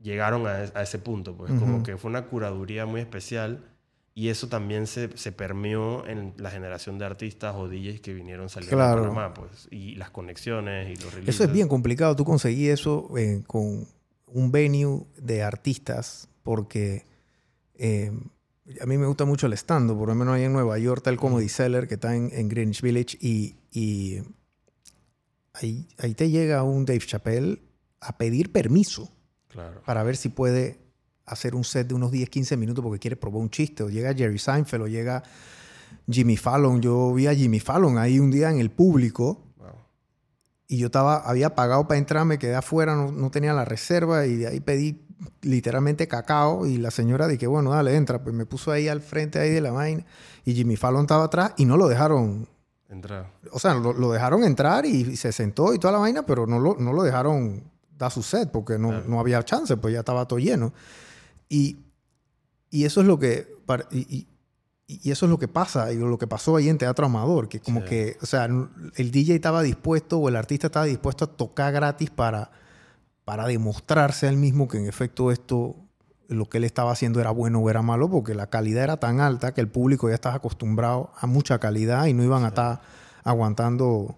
llegaron a, a ese punto. Pues como que fue una curaduría muy especial y eso también se, se, permeó en la generación de artistas o DJs que vinieron saliendo claro. de Panamá, pues. Y las conexiones y los releases. Eso es bien complicado. Tú conseguí eso eh, con un venue de artistas porque eh, a mí me gusta mucho el stand por lo menos ahí en Nueva York está el Comedy Cellar que está en, Greenwich Village y, ahí, ahí, te llega un Dave Chappelle a pedir permiso para ver si puede hacer un set de unos 10, 15 minutos porque quiere probar un chiste. O llega Jerry Seinfeld o llega Jimmy Fallon. Yo vi a Jimmy Fallon ahí un día en el público y yo estaba, había pagado para entrar, me quedé afuera, no, no tenía la reserva y de ahí pedí literalmente cacao y la señora dije, bueno, dale, entra. Pues me puso ahí al frente ahí de la vaina y Jimmy Fallon estaba atrás y no lo dejaron entrar. O sea, lo, dejaron entrar y, se sentó y toda la vaina, pero no lo, no lo dejaron dar su set porque no, no había chance, pues ya estaba todo lleno. Y, y eso es lo que... Y, y eso es lo que pasa, y lo que pasó ahí en Teatro Amador, que como que, o sea, el DJ estaba dispuesto o el artista estaba dispuesto a tocar gratis para, para demostrarse a él mismo que en efecto esto, lo que él estaba haciendo era bueno o era malo, porque la calidad era tan alta que el público ya estaba acostumbrado a mucha calidad y no iban a estar aguantando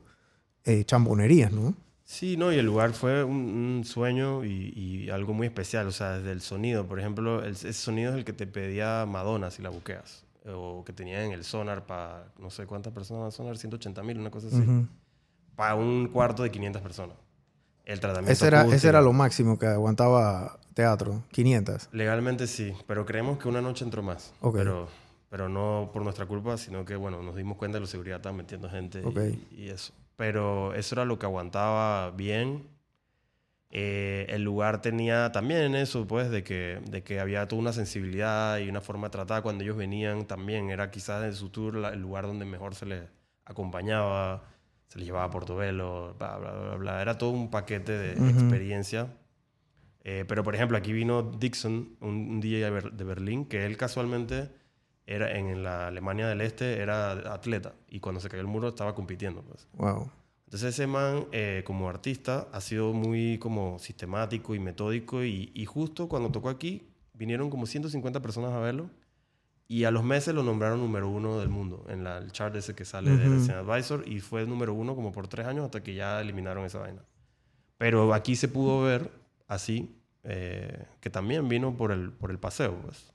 eh, chambonerías, ¿no? Sí, no, y el lugar fue un, sueño y, algo muy especial, o sea, desde el sonido, por ejemplo, el, ese sonido es el que te pedía Madonna si la buqueas o que tenían en el sonar para no sé cuántas personas sonar, 180 mil, una cosa así, para un cuarto de 500 personas. El tratamiento. Ese era, ese era lo máximo que aguantaba teatro, 500. Legalmente sí, pero creemos que una noche entró más. Pero, pero no por nuestra culpa, sino que bueno, nos dimos cuenta de la seguridad estaban metiendo gente y, y eso. Pero eso era lo que aguantaba bien eh, el lugar tenía también eso, pues, de que, de que había toda una sensibilidad y una forma de tratar cuando ellos venían también. Era quizás en su tour el lugar donde mejor se les acompañaba, se les llevaba a Portobelo, bla, bla, bla, bla. Era todo un paquete de experiencia. Eh, pero, por ejemplo, aquí vino Dixon, un, DJ de Berlín, que él casualmente era en la Alemania del Este era atleta y cuando se cayó el muro estaba compitiendo. Pues. Wow. Entonces ese man, eh, como artista, ha sido muy como sistemático y metódico y, justo cuando tocó aquí, vinieron como 150 personas a verlo y a los meses lo nombraron número uno del mundo en la, el chart ese que sale de de Advisor y fue número uno como por tres años hasta que ya eliminaron esa vaina. Pero aquí se pudo ver así, eh, que también vino por el, por el paseo, pues.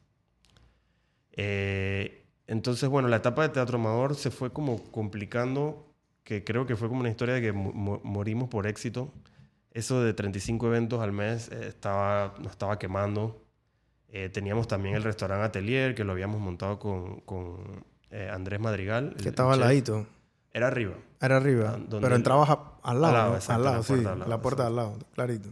Eh, entonces, bueno, la etapa de Teatro Amador se fue como complicando que creo que fue como una historia de que morimos por éxito. Eso de 35 eventos al mes eh, estaba, nos estaba quemando. Eh, teníamos también el restaurante Atelier, que lo habíamos montado con, con eh, Andrés Madrigal. Que estaba al ladito. Era arriba. Era arriba. Ah, pero entrabas al lado. Al lado, sí. la puerta al lado, clarito.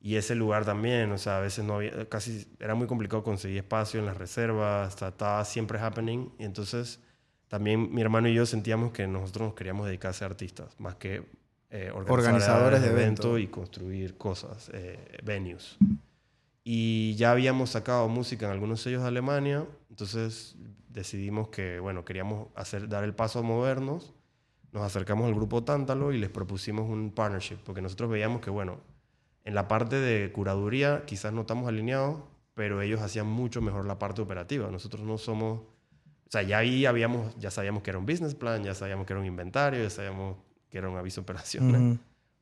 Y ese lugar también, o sea, a veces no había, casi era muy complicado conseguir espacio en las reservas, estaba siempre happening. Y entonces también mi hermano y yo sentíamos que nosotros nos queríamos dedicar a ser artistas, más que eh, organizadores de eventos y construir cosas, eh, venues. Y ya habíamos sacado música en algunos sellos de Alemania, entonces decidimos que, bueno, queríamos hacer, dar el paso a movernos. Nos acercamos al grupo Tántalo y les propusimos un partnership, porque nosotros veíamos que, bueno, en la parte de curaduría quizás no estamos alineados, pero ellos hacían mucho mejor la parte operativa. Nosotros no somos o sea, ya ahí habíamos, ya sabíamos que era un business plan, ya sabíamos que era un inventario, ya sabíamos que era un aviso de operaciones,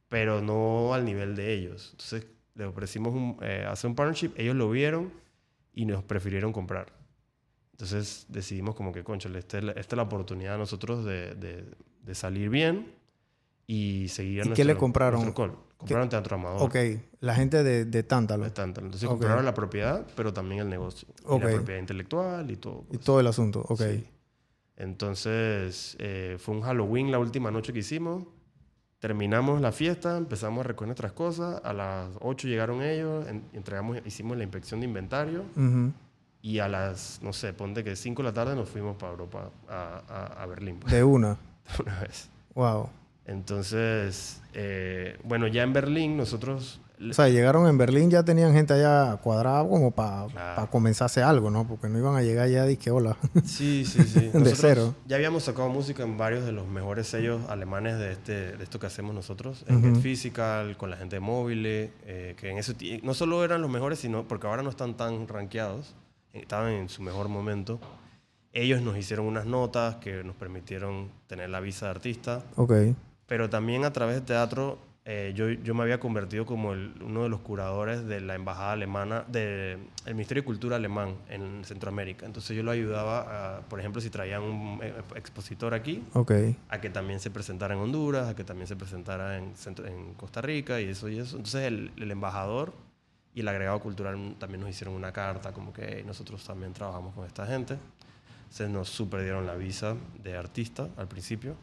pero no al nivel de ellos. Entonces, le ofrecimos un, eh, hacer un partnership, ellos lo vieron y nos prefirieron comprar. Entonces decidimos como que, concha, esta, esta es la oportunidad de nosotros de, de, de salir bien y seguir ¿Y qué le compraron? Compraron Teatro Amador. Ok, la gente de, de Tántalo. De Tántalo. Entonces compraron la propiedad, pero también el negocio. la propiedad intelectual y todo. Y pues. todo el asunto, ok. Entonces, eh, fue un Halloween la última noche que hicimos. Terminamos la fiesta, empezamos a recoger nuestras cosas. A las 8 llegaron ellos, entregamos, hicimos la inspección de inventario. Y a las, no sé, ponte que 5 de la tarde nos fuimos para Europa, a, a, Berlín. Pues. De una. <laughs> De una vez. Wow. Entonces, eh, bueno, ya en Berlín nosotros... O sea, llegaron en Berlín, ya tenían gente allá cuadrada como para comenzarse algo, ¿no? Porque no iban a llegar ya y que hola. Sí, sí, sí. <laughs> de cero. Ya habíamos sacado música en varios de los mejores sellos alemanes de, este, de esto que hacemos nosotros. En Get Physical, con la gente de Móvil, eh, que en eso no solo eran los mejores, sino porque ahora no están tan rankeados, estaban en su mejor momento. Ellos nos hicieron unas notas que nos permitieron tener la visa de artista. Ok pero también a través de teatro eh, yo, yo, me había convertido como uno de los curadores de la embajada alemana, del Ministerio de Cultura alemán en Centroamérica. Entonces yo lo ayudaba, por ejemplo, si traían un eh, expositor aquí, a que también se presentara en Honduras, a que también se presentara en, en Costa Rica y eso y eso. Entonces el, el, embajador y el agregado cultural también nos hicieron una carta, como que nosotros también trabajamos con esta gente. Se nos superdieron la visa de artista al principio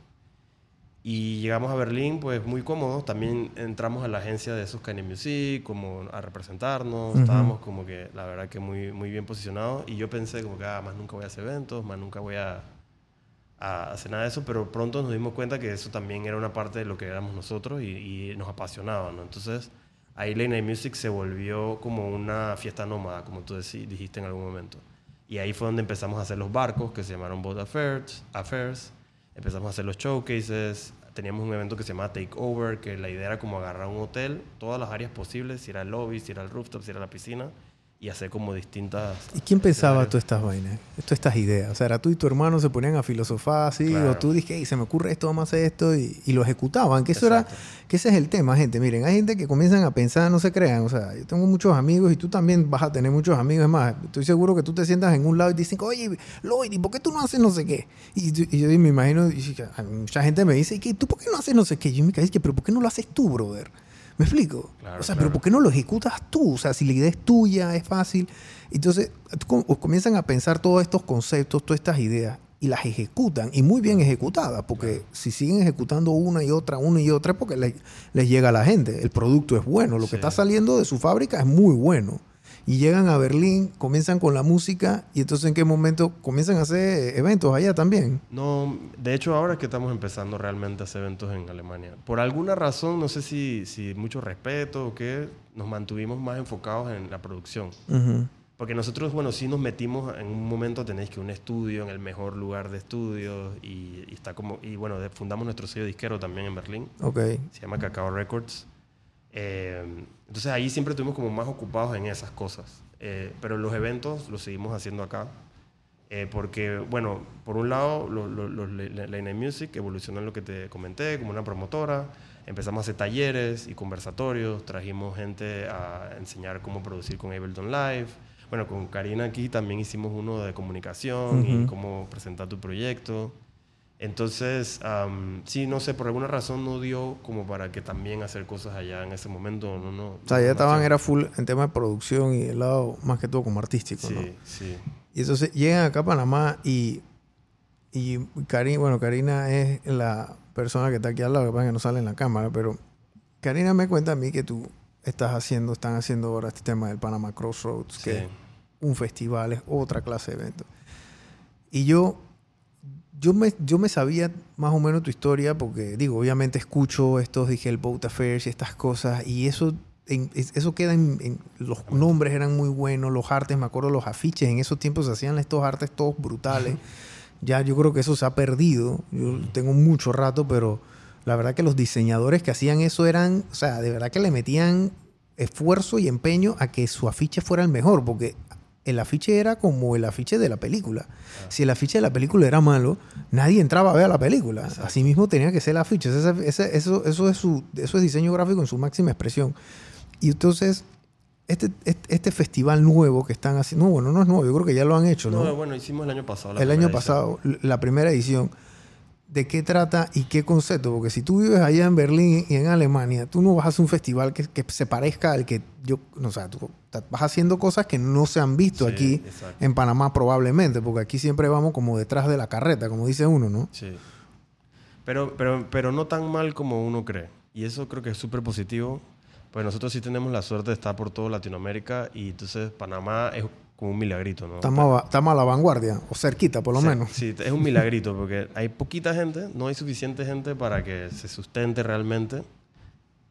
y llegamos a Berlín, pues muy cómodos. También entramos a la agencia de esos Kanye Music, como a representarnos. Estábamos como que, la verdad, que muy, muy bien posicionados. Y yo pensé, como que, ah, más nunca voy a hacer eventos, más nunca voy a, a, hacer nada de eso. Pero pronto nos dimos cuenta que eso también era una parte de lo que éramos nosotros y, nos apasionaba, ¿no? Entonces, ahí Late Night Music se volvió como una fiesta nómada, como tú dijiste en algún momento. Y ahí fue donde empezamos a hacer los barcos que se llamaron Boat Affairs. Affairs. Empezamos a hacer los showcases. Teníamos un evento que se llamaba Takeover, que la idea era como agarrar un hotel, todas las áreas posibles, si era el lobby, si era el rooftop, si era la piscina, y hacer como distintas... ¿Y quién pensaba todas estas vainas? Todas estas ideas. O sea, era tú y tu hermano se ponían a filosofar así, o tú dijiste, hey, se me ocurre esto, vamos a hacer esto, y, y lo ejecutaban. Que eso era, que ese es el tema, gente. Miren, hay gente que comienzan a pensar, no se crean. O sea, yo tengo muchos amigos y tú también vas a tener muchos amigos. Es más, estoy seguro que tú te sientas en un lado y te dicen, oye, Lloyd, ¿y por qué tú no haces no sé qué? Y, yo me imagino, y, mucha gente me dice, ¿y tú por qué no haces no sé qué? Yo me digo, pero ¿por qué no lo haces tú, brother? ¿Me explico? o sea, pero ¿por qué no lo ejecutas tú? O sea, si la idea es tuya, es fácil. Entonces, comienzan a pensar todos estos conceptos, todas estas ideas, y las ejecutan, y muy bien ejecutadas, porque si siguen ejecutando una y otra, una y otra, porque les, llega a la gente. El producto es bueno, lo que está saliendo de su fábrica es muy bueno y llegan a Berlín, comienzan con la música y entonces en qué momento comienzan a hacer eventos allá también. No, de hecho ahora es que estamos empezando realmente a hacer eventos en Alemania. Por alguna razón, no sé si, si mucho respeto o qué, nos mantuvimos más enfocados en la producción. Porque nosotros, bueno, sí nos metimos en un momento, tenéis que un estudio en el mejor lugar de estudios y, está como, y bueno, fundamos nuestro sello disquero también en Berlín. Ok. Se llama Cacao Records. Eh, entonces ahí siempre estuvimos como más ocupados en esas cosas. Eh, pero los eventos los seguimos haciendo acá. Eh, porque, bueno, por un lado, los, los, Lane Music evolucionó en lo que te comenté, como una promotora. Empezamos a hacer talleres y conversatorios. Trajimos gente a enseñar cómo producir con Ableton Live. Bueno, con Karina aquí también hicimos uno de comunicación y cómo presentar tu proyecto. Entonces, sí, no sé, por alguna razón no dio como para que también hacer cosas allá en ese momento. No, no, o sea, ya estaban, era full en tema de producción y el lado más que todo como artístico, sí, ¿no? Sí, Y entonces llegan acá a Panamá y, y Karina, bueno, Karina es la persona que está aquí al lado, que pasa que no sale en la cámara, pero Karina me cuenta a mí que tú estás haciendo, están haciendo ahora este tema del Panamá Crossroads, que es un festival, es otra clase de evento. Y yo yo me, yo me sabía más o menos tu historia porque, digo, obviamente escucho estos, dije, el Boat Affairs y estas cosas, y eso, eso queda en, Los nombres eran muy buenos, los artes, me acuerdo, los afiches, en esos tiempos se hacían estos artes todos brutales. ya yo creo que eso se ha perdido. Yo tengo mucho rato, pero la verdad que los diseñadores que hacían eso eran, o sea, de verdad que le metían esfuerzo y empeño a que su afiche fuera el mejor, porque el afiche era como el afiche de la película. Ah. Si el afiche de la película era malo, nadie entraba a ver la película. Así mismo tenía que ser el afiche. eso, eso, es su, eso es diseño gráfico en su máxima expresión. Y entonces, este, este, este, festival nuevo que están haciendo, no, bueno, no es nuevo, yo creo que ya lo han hecho, ¿no? No, bueno, hicimos el año pasado. el año pasado, la primera edición de qué trata y qué concepto. Porque si tú vives allá en Berlín y en Alemania, tú no vas a hacer un festival que, se parezca al que yo, o sea, tú vas haciendo cosas que no se han visto aquí en Panamá probablemente, porque aquí siempre vamos como detrás de la carreta, como dice uno, ¿no? Sí. Pero, pero, pero no tan mal como uno cree. Y eso creo que es súper positivo. Pues nosotros sí tenemos la suerte de estar por toda Latinoamérica y entonces Panamá es como un milagrito, ¿no? Estamos a, a la vanguardia, o cerquita por lo menos. Sí, es un milagrito porque hay poquita gente, no hay suficiente gente para que se sustente realmente.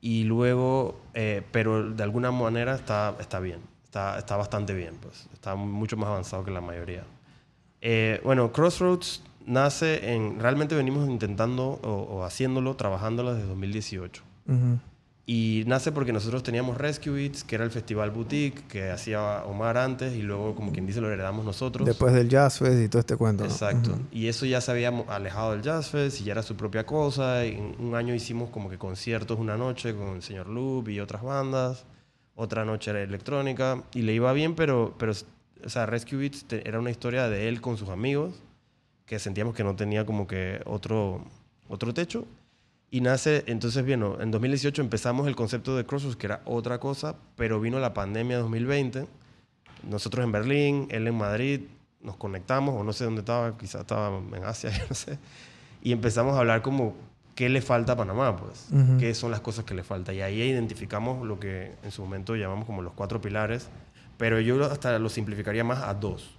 Y luego, eh, pero de alguna manera está, está bien, está, está bastante bien, pues está mucho más avanzado que la mayoría. Eh, bueno, Crossroads nace en, realmente venimos intentando o, haciéndolo, trabajándolo desde 2018. Uh y nace porque nosotros teníamos Rescue Beats, que era el festival boutique que hacía Omar antes y luego, como quien dice, lo heredamos nosotros. Después del Jazz Fest y todo este cuento. Exacto. Y eso ya se había alejado del Jazz Fest y ya era su propia cosa. Y un año hicimos como que conciertos una noche con el señor Loop y otras bandas. Otra noche era electrónica y le iba bien, pero, pero o sea, Rescue Beats era una historia de él con sus amigos que sentíamos que no tenía como que otro, otro techo y nace, entonces, bien, en 2018 empezamos el concepto de Crossroads, que era otra cosa, pero vino la pandemia 2020. Nosotros en Berlín, él en Madrid, nos conectamos, o no sé dónde estaba, quizás estaba en Asia, <laughs> no sé. Y empezamos a hablar como, ¿qué le falta a Panamá? Pues, ¿qué son las cosas que le falta? Y ahí identificamos lo que en su momento llamamos como los cuatro pilares, pero yo hasta lo simplificaría más a dos.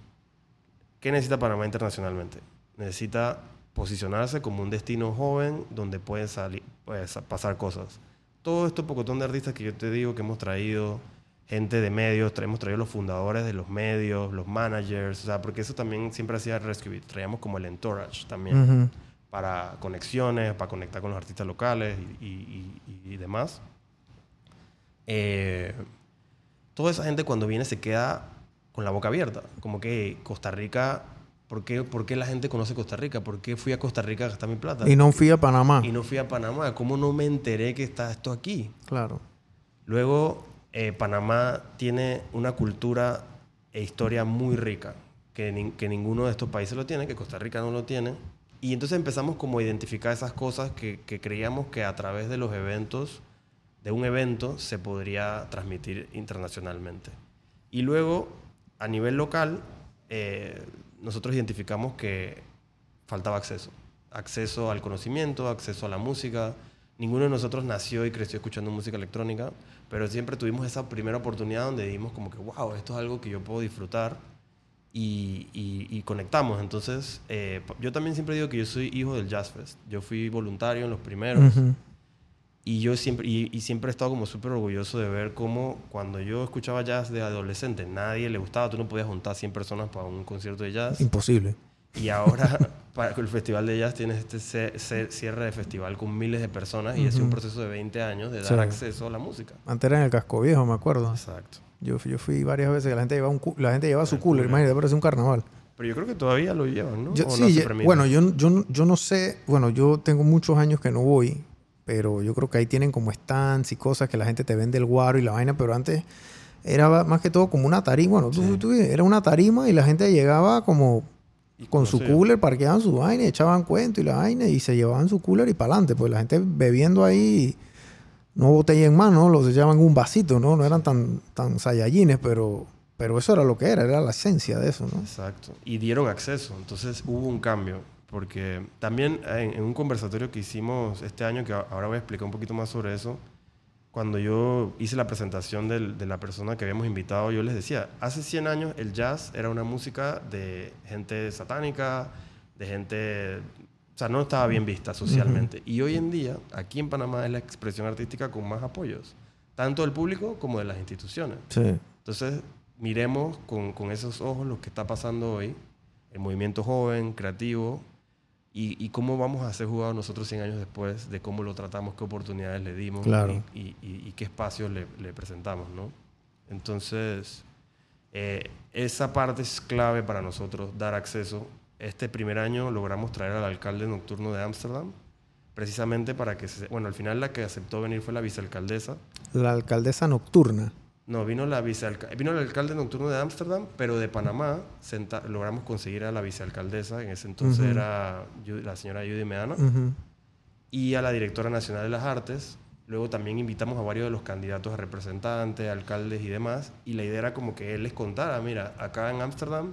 ¿Qué necesita Panamá internacionalmente? Necesita posicionarse como un destino joven donde pueden salir, pasar cosas. Todo esto pocotón de artistas que yo te digo que hemos traído, gente de medios, hemos traído los fundadores de los medios, los managers, o sea, porque eso también siempre hacía Rescue Traíamos como el entourage también para conexiones, para conectar con los artistas locales y, demás. Eh, toda esa gente cuando viene se queda con la boca abierta, como que Costa Rica ¿Por qué, ¿Por qué, la gente conoce Costa Rica? ¿Por qué fui a Costa Rica a gastar mi plata? Y no fui a Panamá. Y no fui a Panamá. ¿Cómo no me enteré que está esto aquí? Claro. Luego, eh, Panamá tiene una cultura e historia muy rica, que, que, ninguno de estos países lo tiene, que Costa Rica no lo tiene. Y entonces empezamos como a identificar esas cosas que, que creíamos que a través de los eventos, de un evento, se podría transmitir internacionalmente. Y luego, a nivel local, eh, nosotros identificamos que faltaba acceso. Acceso al conocimiento, acceso a la música. Ninguno de nosotros nació y creció escuchando música electrónica, pero siempre tuvimos esa primera oportunidad donde dimos como que, wow, esto es algo que yo puedo disfrutar y, conectamos. Entonces, eh, yo también siempre digo que yo soy hijo del Jazz Fest. Yo fui voluntario en los primeros. Y yo siempre, y, siempre he estado como súper orgulloso de ver cómo cuando yo escuchaba jazz de adolescente, nadie le gustaba, tú no podías juntar 100 personas para un concierto de jazz. Imposible. Y ahora, <laughs> para el Festival de Jazz, tienes este cierre de festival con miles de personas y ha sido un proceso de 20 años de dar acceso a la música. Antes era en el Casco Viejo, me acuerdo. Exacto. Yo, yo fui varias veces, la gente llevaba, un, la gente llevaba su cooler, imagínate, parece un carnaval. Pero yo creo que todavía lo llevan, ¿no? sí, bueno, yo, yo, yo no sé, bueno, yo tengo muchos años que no voy, pero yo creo que ahí tienen como stands y cosas que la gente te vende el guaro y la vaina, pero antes era más que todo como una tarima, bueno, tú, era una tarima y la gente llegaba como con su cooler, parqueaban su vaina, echaban cuento y la vaina y se llevaban su cooler y para adelante, pues la gente bebiendo ahí, no botella en mano, los echaban un vasito, ¿no? No eran tan, tan sayallines, pero, pero eso era lo que era, era la esencia de eso, ¿no? Exacto. Y dieron acceso, entonces hubo un cambio porque también en, un conversatorio que hicimos este año, que ahora voy a explicar un poquito más sobre eso, cuando yo hice la presentación de la persona que habíamos invitado, yo les decía, hace 100 años el jazz era una música de gente satánica, de gente... O sea, no estaba bien vista socialmente. Y hoy en día, aquí en Panamá, es la expresión artística con más apoyos, tanto del público como de las instituciones. Sí. Entonces, miremos con, con esos ojos lo que está pasando hoy, el movimiento joven, creativo, y, cómo vamos a ser jugados nosotros 100 años después, de cómo lo tratamos, qué oportunidades le dimos y, qué espacios le, presentamos, ¿no? Entonces, eh, esa parte es clave para nosotros, dar acceso. Este primer año logramos traer al alcalde nocturno de Ámsterdam, precisamente para que, se, bueno, al final la que aceptó venir fue la vicealcaldesa. La alcaldesa nocturna. No, vino, la vino el alcalde nocturno de Ámsterdam, pero de Panamá logramos conseguir a la vicealcaldesa, en ese entonces era la señora Judy Meana, y a la directora nacional de las artes. Luego también invitamos a varios de los candidatos a representantes, alcaldes y demás, y la idea era como que él les contara, mira, acá en Ámsterdam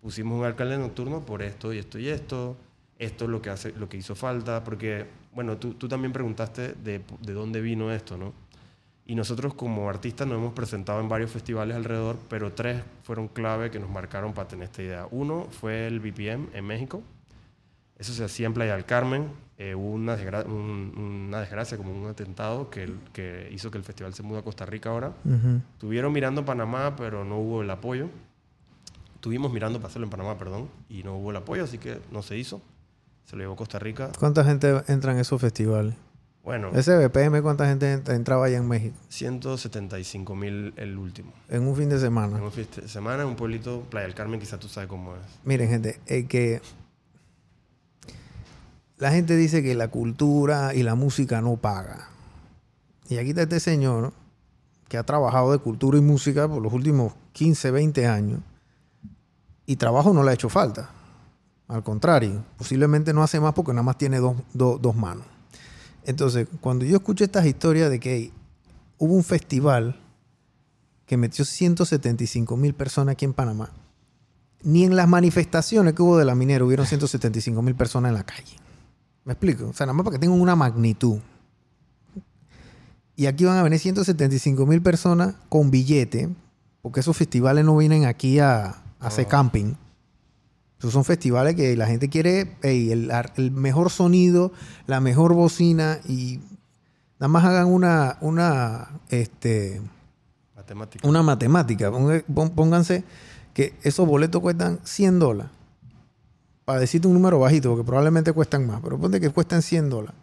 pusimos un alcalde nocturno por esto y esto y esto, esto es lo que, hace, lo que hizo falta, porque, bueno, tú, tú también preguntaste de, de dónde vino esto, ¿no? Y nosotros como artistas nos hemos presentado en varios festivales alrededor, pero tres fueron clave que nos marcaron para tener esta idea. Uno fue el BPM en México. Eso se hacía en Playa del Carmen. Eh, hubo una, una, desgracia, como un atentado, que, que, hizo que el festival se mude a Costa Rica ahora. Tuvieron mirando Panamá, pero no hubo el apoyo. Tuvimos mirando para hacerlo en Panamá, perdón, y no hubo el apoyo, así que no se hizo. Se lo llevó a Costa Rica. ¿Cuánta gente entra en esos festivales? Bueno. Ese BPM, ¿cuánta gente entraba allá en México? 175 mil el último. En un fin de semana. En un fin de semana en un pueblito, Playa del Carmen, quizás tú sabes cómo es. Miren, gente, es que la gente dice que la cultura y la música no paga. Y aquí está este señor que ha trabajado de cultura y música por los últimos 15, 20 años. Y trabajo no le ha hecho falta. Al contrario, posiblemente no hace más porque nada más tiene dos, dos manos. Entonces, cuando yo escucho estas historias de que hubo un festival que metió 175 mil personas aquí en Panamá, ni en las manifestaciones que hubo de la minera hubieron 175 mil personas en la calle. ¿Me explico? O sea, nada más para que tengan una magnitud. Y aquí van a venir 175 mil personas con billete, porque esos festivales no vienen aquí a, hacer camping. Esos son festivales que la gente quiere el, mejor sonido, la mejor bocina y nada más hagan una, una, este, Matemática. Una matemática. Pónganse que esos boletos cuestan 100 dólares. Para decirte un número bajito, porque probablemente cuestan más, pero ponte que cuestan 100 dólares.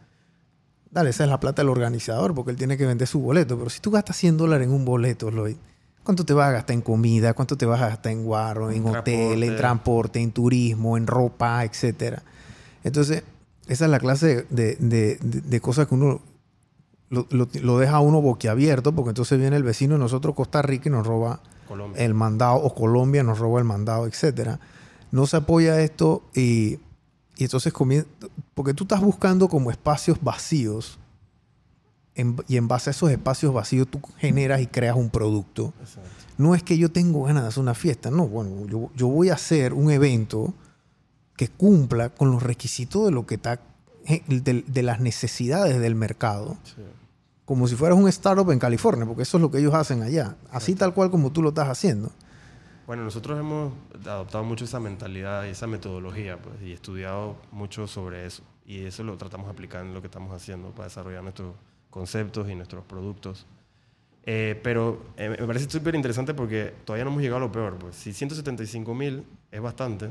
Dale, esa es la plata del organizador, porque él tiene que vender su boleto. Pero si tú gastas 100 dólares en un boleto, Lloyd, ¿cuánto te vas a gastar en comida? ¿Cuánto te vas a gastar en guarro, en hotel, en Transporte. transporte, en turismo, en ropa, etcétera? Entonces, esa es la clase de, de- de- de cosas que uno lo, lo- lo deja a uno boquiabierto, porque entonces viene el vecino de nosotros, Costa Rica, y nos roba Colombia. el mandado, o Colombia nos roba el mandado, etcétera. No se apoya esto y, y entonces comienza, porque tú estás buscando como espacios vacíos en- y en base a esos espacios vacíos tú generas y creas un producto. Exacto. No es que yo tengo ganas de hacer una fiesta, no, bueno, yo, yo voy a hacer un evento que cumpla con los requisitos de lo que está, de, de las necesidades del mercado Sí. como si fueras un startup en California, porque eso es lo que ellos hacen allá. Así tal cual como tú lo estás haciendo. Bueno, nosotros hemos adoptado mucho esa mentalidad y esa metodología, pues, y estudiado mucho sobre eso. Y eso lo tratamos de aplicar en lo que estamos haciendo para desarrollar nuestros conceptos y nuestros productos. Eh, pero eh, me parece súper interesante porque todavía no hemos llegado a lo peor. Pues. Si 175 mil es bastante,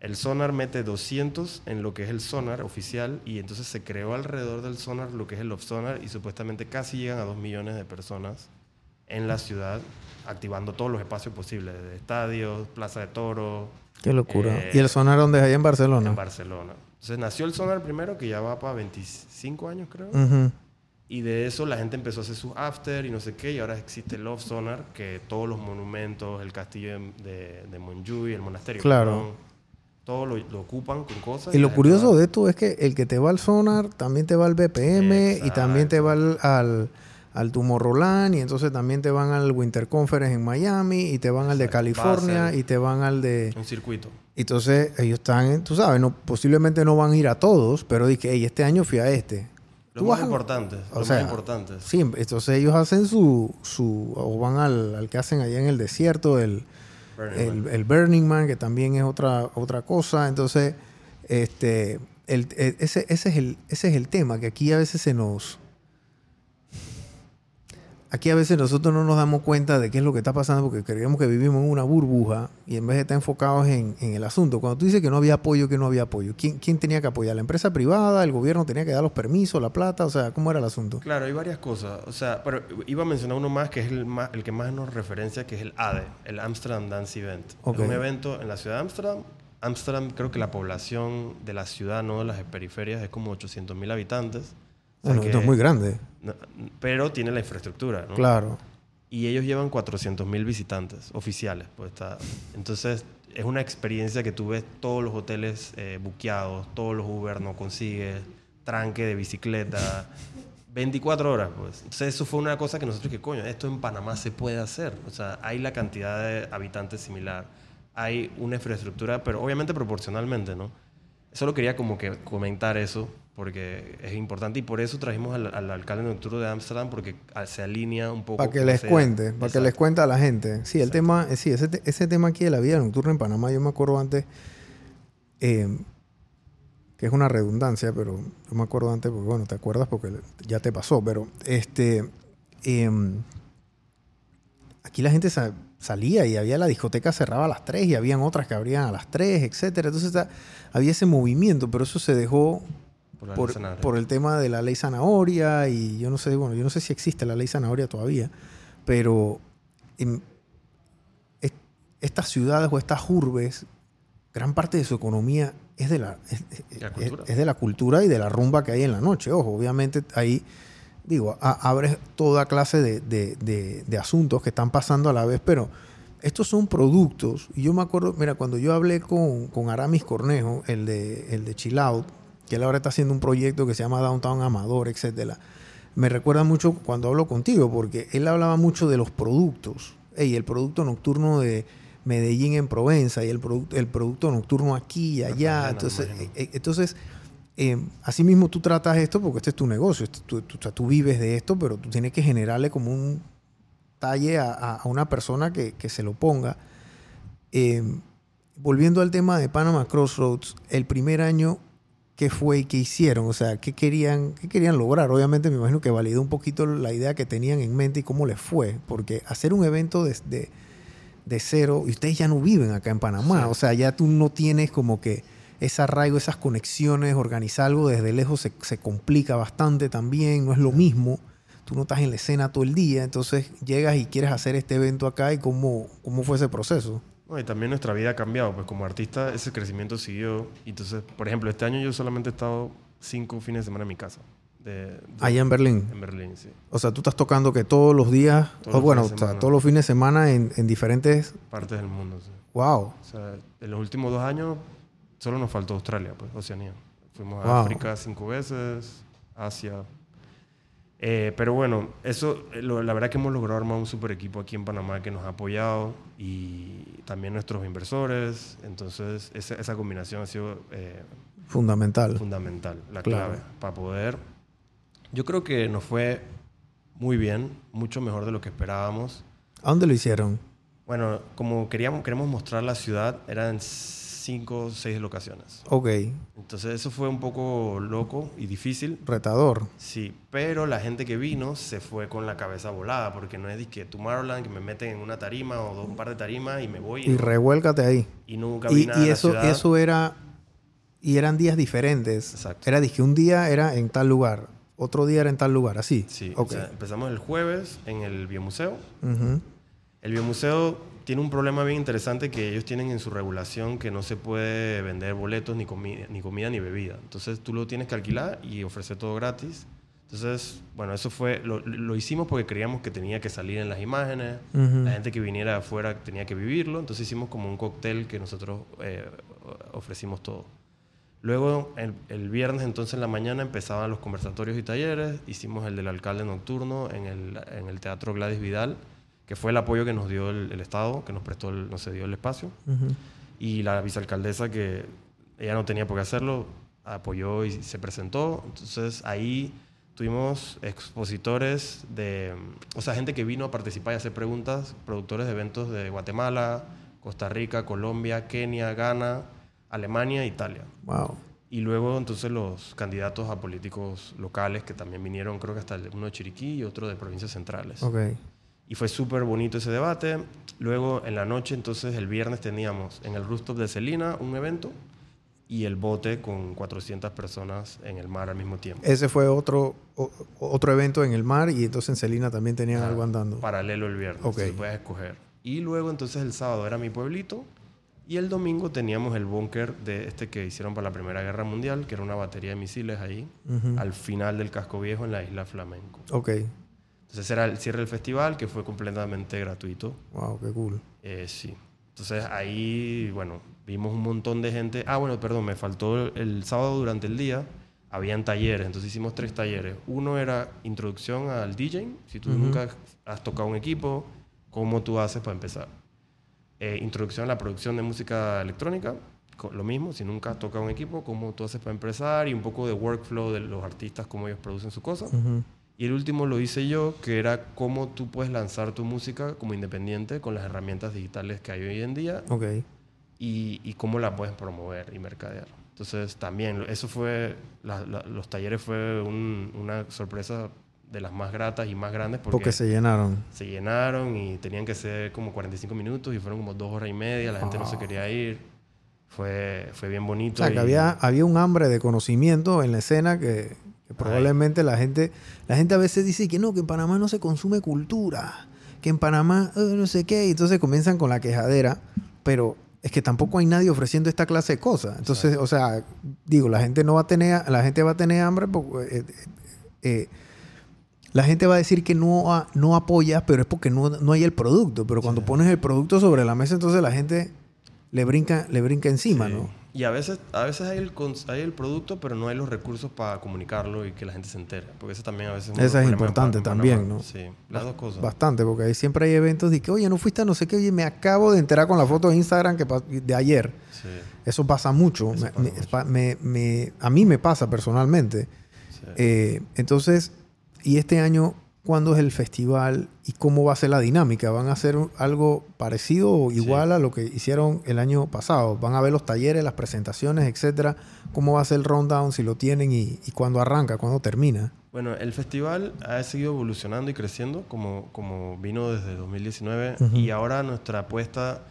el sonar mete 200 en lo que es el sonar oficial y entonces se creó alrededor del sonar lo que es el off sonar y supuestamente casi llegan a 2 millones de personas en la ciudad activando todos los espacios posibles, de estadios, plaza de toros, Qué locura. Eh, ¿Y el sonar dónde es allá en Barcelona? en Barcelona. Entonces nació el sonar primero, que ya va para 25 años creo. Ujú. Y de eso la gente empezó a hacer sus after y no sé qué. Y ahora existe el Love Sonar, que todos los monumentos, el castillo de, de, Montjuïc, el monasterio, Claro. perdón, todo lo, lo ocupan con cosas. Y lo curioso de esto es que el que te va al sonar también te va al BPM y también te va al, al, al Tomorrowland y entonces también te van al Winter Conference en Miami y te van al de. California y te van al de... Un circuito. Entonces ellos están, tú sabes, no, posiblemente no van a ir a todos, pero dije, hey, este año fui a este. Lo más importante. o Lo sea, más importante. Sí, entonces ellos hacen su, su o van al, al que hacen allá en el desierto, el, Burning el, Man. el Burning Man, que también es otra, otra cosa. Entonces, este, el- e- ese, ese, es el, ese es el tema, que aquí a veces se nos... Aquí a veces nosotros no nos damos cuenta de qué es lo que está pasando porque creemos que vivimos en una burbuja y en vez de estar enfocados en, en el asunto. Cuando tú dices que no había apoyo, que no había apoyo, ¿quién, ¿quién tenía que apoyar? ¿La empresa privada? ¿El gobierno tenía que dar los permisos, la plata? O sea, ¿cómo era el asunto? Claro, hay varias cosas. O sea, pero iba a mencionar uno más que es el, más, el que más nos referencia, que es el ADE, el Amsterdam Dance Event. Es un evento en la ciudad de Amsterdam. Amsterdam, creo que la población de la ciudad, no de las periferias, es como 800 mil habitantes. O sea Bueno, que- es muy grande. Pero tiene la infraestructura, ¿no? Claro. Y ellos llevan 400 mil visitantes oficiales. Pues está. Entonces, es una experiencia que tú ves todos los hoteles eh, buqueados, todos los Uber no consigues, tranque de bicicleta, <laughs> 24 horas, pues. Entonces, eso fue una cosa que nosotros que coño, esto en Panamá se puede hacer. O sea, hay la cantidad de habitantes similar, hay una infraestructura, pero obviamente proporcionalmente, ¿no? Solo quería como que comentar eso porque es importante y por eso trajimos al, al alcalde nocturno de Ámsterdam porque se alinea un poco Para que les cuente, para que les cuente a la gente. Sí, el tema, eh, sí, ese, ese tema aquí de la vida nocturna en Panamá, yo me acuerdo antes, eh, que es una redundancia, pero yo me acuerdo antes, porque bueno, te acuerdas porque ya te pasó, pero este, em, aquí la gente sa- salía y había la discoteca cerraba a las 3 y habían otras que abrían a las 3, etcétera. Entonces había ese movimiento, pero eso se dejó Por la por, el tema de la ley zanahoria y yo no sé, bueno, yo no sé si existe la ley zanahoria todavía, pero est- estas ciudades o estas urbes, gran parte de su economía es de la, es, La de la cultura y de la rumba que hay en la noche. Ojo, obviamente ahí, digo, abres toda clase de, de- de- de asuntos que están pasando a la vez, pero estos son productos. Y yo me acuerdo, mira, cuando yo hablé con, con Aramis Cornejo, el de, el de Chill Out, que él ahora está haciendo un proyecto que se llama Downtown Amador, etcétera. Me recuerda mucho cuando hablo contigo, porque él hablaba mucho de los productos. Ey, el producto nocturno de Medellín en Provenza y el, producto el producto nocturno aquí y allá. Entonces, imagino. eh, entonces eh, así mismo tú tratas esto porque este es tu negocio, este- tú, vives de esto, pero tú tienes que generarle como un talle a, a- a una persona que, que se lo ponga. Eh, volviendo al tema de Panama Crossroads, el primer año qué fue y qué hicieron, o sea, qué querían, qué querían lograr. Obviamente me imagino que validó un poquito la idea que tenían en mente y cómo les fue, porque hacer un evento de, de, cero, y ustedes ya no viven acá en Panamá, o sea, ya tú no tienes como que ese arraigo, esas conexiones, organizar algo desde lejos se, se complica bastante también, no es lo mismo. Tú no estás en la escena todo el día, entonces llegas y quieres hacer este evento acá y cómo, cómo fue ese proceso y también nuestra vida ha cambiado, pues como artista ese crecimiento siguió. Entonces, por ejemplo, este año yo solamente he estado cinco fines de semana en mi casa. De, Allá en Berlín. En Berlín, sí. O sea, tú estás tocando que todos los días, o bueno, todos los fines de semana en, en, diferentes partes del mundo. Sí. Wow. O sea, en los últimos dos años solo nos faltó Australia, pues, Oceanía. Fuimos a África cinco veces, Asia, eh, pero bueno, eso, eh, la verdad que hemos logrado armar un super equipo aquí en Panamá que nos ha apoyado y también nuestros inversores. Entonces, esa, esa combinación ha sido eh, fundamental. Fundamental, la clave para poder. Yo creo que nos fue muy bien, mucho mejor de lo que esperábamos. ¿A dónde lo hicieron? Bueno, como queríamos, queremos mostrar la ciudad, eran cinco o seis locaciones. Ok. Entonces eso fue un poco loco y difícil. Retador. Sí, pero la gente que vino se fue con la cabeza volada, porque no es de que Tomorrowland, que me meten en una tarima o dos, un par de tarimas y me voy. Y, revuélcate ahí. Y nunca vi nada y eso, eso era... Y eran días diferentes. Exacto. Era que un día era en tal lugar, otro día era en tal lugar, así. Sí. Okay. empezamos el jueves en el Biomuseo. El Biomuseo tiene un problema bien interesante que ellos tienen en su regulación que no se puede vender boletos ni, ni comida ni bebida. Entonces tú lo tienes que alquilar y ofrecer todo gratis. Entonces, bueno, eso fue, lo, hicimos porque creíamos que tenía que salir en las imágenes, la gente que viniera de afuera tenía que vivirlo, entonces hicimos como un cóctel que nosotros eh, ofrecimos todo. Luego, el, el, viernes entonces en la mañana empezaban los conversatorios y talleres, hicimos el del alcalde nocturno en el, en el Teatro Gladys Vidal, que fue el apoyo que nos dio el, Estado, que nos prestó, el, nos dio el espacio. Y la vicealcaldesa, que ella no tenía por qué hacerlo, apoyó y se presentó. Entonces ahí tuvimos expositores de, o sea, gente que vino a participar y hacer preguntas, productores de eventos de Guatemala, Costa Rica, Colombia, Kenia, Ghana, Alemania, Italia. Wow. Y luego entonces los candidatos a políticos locales que también vinieron, creo que hasta uno de Chiriquí y otro de provincias centrales. Okay. Y fue súper bonito ese debate. Luego, en la noche, entonces, el viernes teníamos en el rooftop de Celina un evento y el bote con 400 personas en el mar al mismo tiempo. Ese fue otro, otro evento en el mar y entonces en Celina también tenían algo andando. Paralelo el viernes. Ok. puedes escoger. Y luego entonces el sábado era mi pueblito y el domingo teníamos el búnker de este que hicieron para la Primera Guerra Mundial, que era una batería de misiles ahí, al final del casco viejo en la isla Flamenco. Ok. Entonces era el cierre del festival que fue completamente gratuito. Wow, qué cool. Eh, sí. Entonces ahí, bueno, vimos un montón de gente. Ah, bueno, perdón, me faltó el, sábado durante el día. Habían talleres, entonces hicimos tres talleres. Uno era introducción al DJing, si tú nunca has tocado un equipo, cómo tú haces para empezar. Eh, introducción a la producción de música electrónica, lo mismo, si nunca has tocado un equipo, cómo tú haces para empezar y un poco de workflow de los artistas, cómo ellos producen su cosa. Y el último lo hice yo, que era cómo tú puedes lanzar tu música como independiente con las herramientas digitales que hay hoy en día. Ok. Y, y cómo la puedes promover y mercadear. Entonces, también, eso fue, los talleres fue una sorpresa de las más gratas y más grandes. Porque, porque, se llenaron. Se llenaron y tenían que ser como 45 minutos y fueron como dos horas y media, la gente no se quería ir. Fue, fue bien bonito. O sea, que había, había un hambre de conocimiento en la escena que, probablemente la gente, la gente a veces dice que no, que en Panamá no se consume cultura, que en Panamá eh, no sé qué, y entonces comienzan con la quejadera, pero es que tampoco hay nadie ofreciendo esta clase de cosas. Entonces, o sea, digo, la gente no va a tener, la gente va a tener hambre porque, eh, eh, la gente va a decir que no, no apoyas, pero es porque no, no hay el producto. Pero cuando pones el producto sobre la mesa, entonces la gente le brinca, le brinca encima, ¿no? Y a veces, a veces hay, el, hay el producto, pero no hay los recursos para comunicarlo y que la gente se entere. Porque eso también a veces es es importante también, ¿no? Sí, las dos cosas. Bastante, porque ahí siempre hay eventos de que, oye, no fuiste a no sé qué, oye, me acabo de enterar con la foto de Instagram que de ayer. Sí. Eso pasa mucho. me, Me, a mí me pasa personalmente. Sí. Eh, entonces, y este año cuándo es el festival y cómo va a ser la dinámica. ¿Van a hacer algo parecido o igual a lo que hicieron el año pasado? ¿Van a ver los talleres, las presentaciones, etcétera? ¿Cómo va a ser el rundown si lo tienen y, y cuándo arranca, cuándo termina? Bueno, el festival ha seguido evolucionando y creciendo como, como vino desde 2019 y ahora nuestra apuesta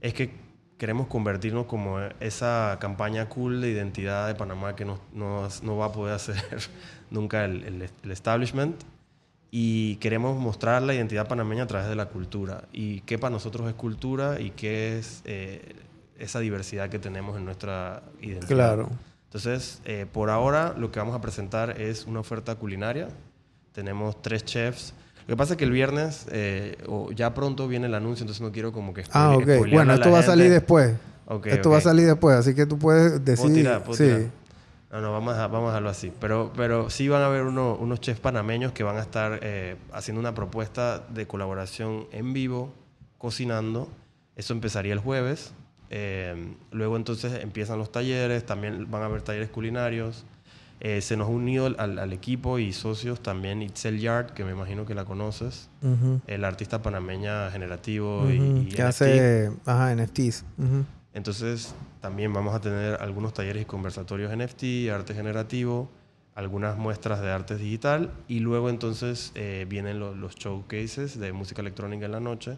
es que queremos convertirnos como esa campaña cool de identidad de Panamá que no, no, no va a poder hacer <laughs> nunca el, el, el establishment y queremos mostrar la identidad panameña a través de la cultura y qué para nosotros es cultura y qué es eh, esa diversidad que tenemos en nuestra identidad. Claro. Entonces, eh, por ahora lo que vamos a presentar es una oferta culinaria. Tenemos tres chefs. Lo que pasa es que el viernes, eh, o ya pronto viene el anuncio, entonces no quiero como que... Ah, ok. Bueno, esto va a salir después. Esto va a salir después, así que tú puedes decir... Puedo tirar, puedo sí. tirar. No, no, vamos a, vamos a dejarlo así. Pero, pero sí van a haber uno- unos chefs panameños que van a estar eh, haciendo una propuesta de colaboración en vivo, cocinando. Eso empezaría el jueves. Eh, luego entonces empiezan los talleres, también van a haber talleres culinarios. Eh, se nos ha unido al, al equipo y socios también Itzel Yard, que me imagino que la conoces, el artista panameña generativo Ujú. y, y que NFT. hace ajá, NFTs. Ujú. Entonces, también vamos a tener algunos talleres y conversatorios NFT, arte generativo, algunas muestras de arte digital y luego entonces eh, vienen lo- los showcases de música electrónica en la noche.